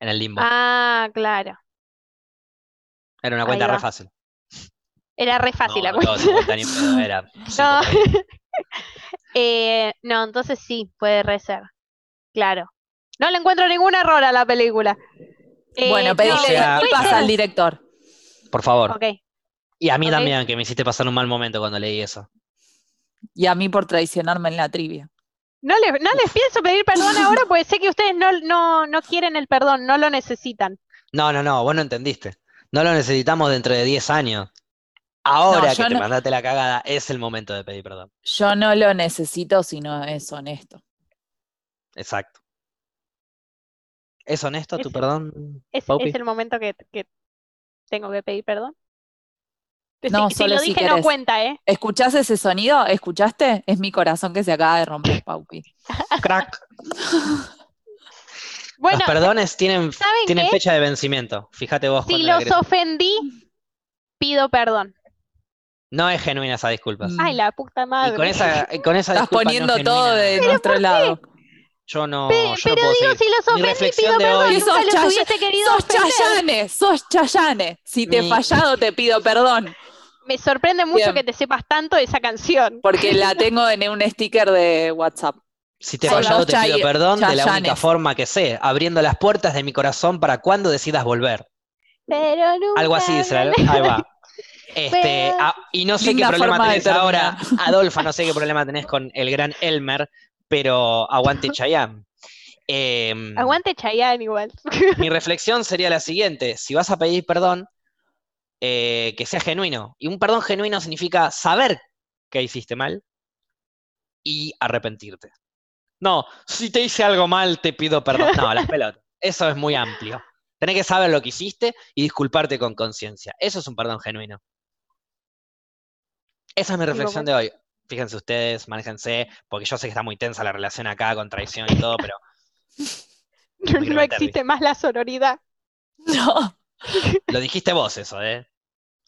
en el limbo. Ah, claro. Era una cuenta re fácil. Era re fácil No, la no, cuenta. 50 ni pedo, [LAUGHS] era cinco No. ahí. [LAUGHS] Eh, no, entonces sí, puede re ser. Claro. No le encuentro ningún error a la película. Eh, bueno, no, pedile o sea- puede disculpas ser. al director. Por favor. Ok. Y a mí también, que me hiciste pasar un mal momento cuando leí eso. Y a mí por traicionarme en la trivia. No les, no les pienso pedir perdón [LAUGHS] ahora porque sé que ustedes no, no, no quieren el perdón, no lo necesitan. No, no, no, vos no entendiste. No lo necesitamos dentro de 10 años. Ahora No, que te no- mandaste la cagada, es el momento de pedir perdón. Yo no lo necesito si no es honesto. Exacto. ¿Es honesto tu perdón, Es, el momento que, que tengo que pedir perdón. Si- No, si, solo lo si dije no cuenta, ¿eh? ¿Escuchás ese sonido? ¿Escuchaste? Es mi corazón que se acaba de romper, Paupi. Crack. [LAUGHS] Bueno, Los perdones tienen, ¿saben tienen fecha de vencimiento. Fíjate vos Si los ofendí, pido perdón. No es genuina esa disculpa. Ay, la puta madre. Y con esa, con esa Estás disculpa no poniendo todo genuina, de nuestro lado. Yo no, Pe- yo no pero puedo digo, seguir. si los ofendí, reflexión pido de perdón. Nunca sos los hubiese querido sos. Chayane, sos Chayane. Si te he Mi- fallado, te pido perdón. Me sorprende mucho Bien. que te sepas tanto de esa canción. Porque la [LAUGHS] tengo en un sticker de WhatsApp. Si te he fallado, te pido perdón de la única forma que sé, abriendo las puertas de mi corazón para cuando decidas volver. Pero nunca Algo así dice Ahí va. [LAUGHS] Este, Pero- ah, y no sé Linda qué problema tenés ahora. Adolfa, no sé qué problema tenés con el gran Elmer, pero aguante [LAUGHS] Chayanne. Em, Aguante Chayanne igual. mi [LAUGHS] reflexión sería la siguiente: si vas a pedir perdón, eh, que sea genuino. Y un perdón genuino significa saber que hiciste mal y arrepentirte. No, si te hice algo mal, te pido perdón. No, las [LAUGHS] pelotas. Eso es muy amplio. Tenés que saber lo que hiciste y disculparte con conciencia. Eso es un perdón genuino. Esa es mi reflexión de hoy. Fíjense ustedes, manéjense, porque yo sé que está muy tensa la relación acá con traición y todo, pero [LAUGHS] No existe más la sororidad. No. lo dijiste vos eso, ¿eh?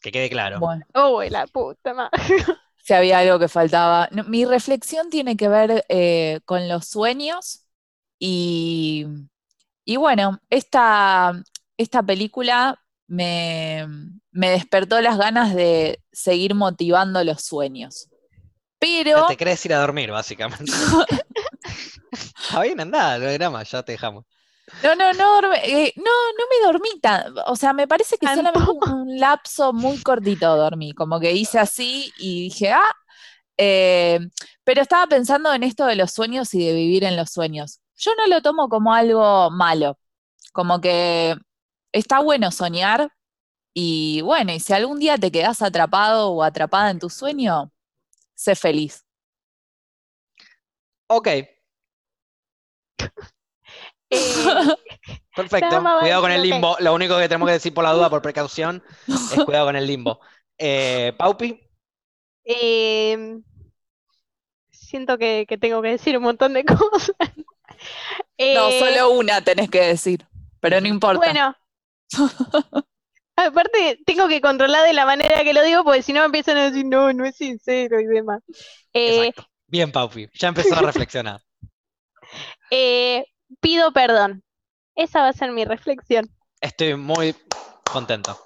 Que quede claro. Bueno, Oh, la puta madre. [LAUGHS] si había algo que faltaba. No, mi reflexión tiene que ver eh, con los sueños y, y bueno, esta, esta película me, me despertó las ganas de seguir motivando los sueños. Pero Te querés ir a dormir, básicamente. [LAUGHS] Está bien, andá, no era más, ya te dejamos. No, no, no, eh, no, no me dormí tan, o sea, me parece que solamente un lapso muy cortito dormí, como que hice así y dije, ah, eh, pero estaba pensando en esto de los sueños y de vivir en los sueños. Yo no lo tomo como algo malo, como que está bueno soñar y bueno, y si algún día te quedas atrapado o atrapada en tu sueño, sé feliz. Ok, [LAUGHS] Eh, perfecto. Cuidado con el limbo. Lo único que tenemos que decir por la duda, por [LAUGHS] precaución, es cuidado con el limbo. Eh, Paupi, eh, siento que, que tengo que decir un montón de [LAUGHS] cosas. No, Eh, solo una tenés que decir, pero no importa. Bueno. Aparte, tengo que controlar de la manera que lo digo, porque si no me empiezan a decir, no, no es sincero y demás. Eh, exacto. Bien, Paupi, ya empezó a [LAUGHS] reflexionar. eh, pido perdón. Esa va a ser mi reflexión. Estoy muy contento.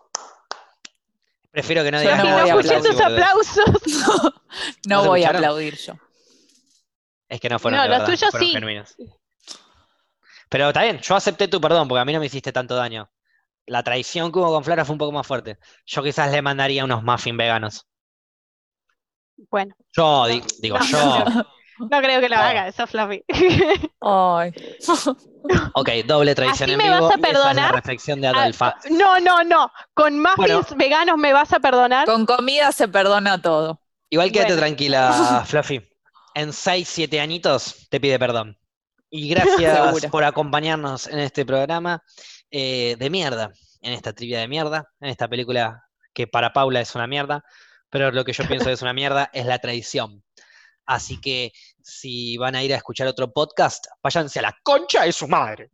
Prefiero que no digas no Si nada. no voy escuché boludez. aplausos. [LAUGHS] No ¿No voy a aplaudir yo. Es que no fueron No, de los verdad, tuyos sí. genuinos. Pero está bien, yo acepté tu perdón porque a mí no me hiciste tanto daño. La traición que hubo con Flora fue un poco más fuerte. Yo quizás le mandaría unos muffins veganos. Bueno, Yo, di- digo no, yo. no, no creo que lo No. haga, eso Fluffy. Ay. Ok, doble traición ¿Así en me vivo. vas a esa es la perdonar? reflexión de Ah, Adolfa. No, no, no. Con muffins Bueno. veganos me vas a perdonar. Con comida se perdona todo. Igual quédate bueno. tranquila, [LAUGHS] Fluffy. En 6, 7 añitos te pide perdón. Y gracias [LAUGHS] por acompañarnos en este programa eh, de mierda, en esta trivia de mierda, en esta película que para Paula es una mierda, pero lo que yo pienso que es una mierda es la traición. Así que si van a ir a escuchar otro podcast, váyanse a la concha de su madre.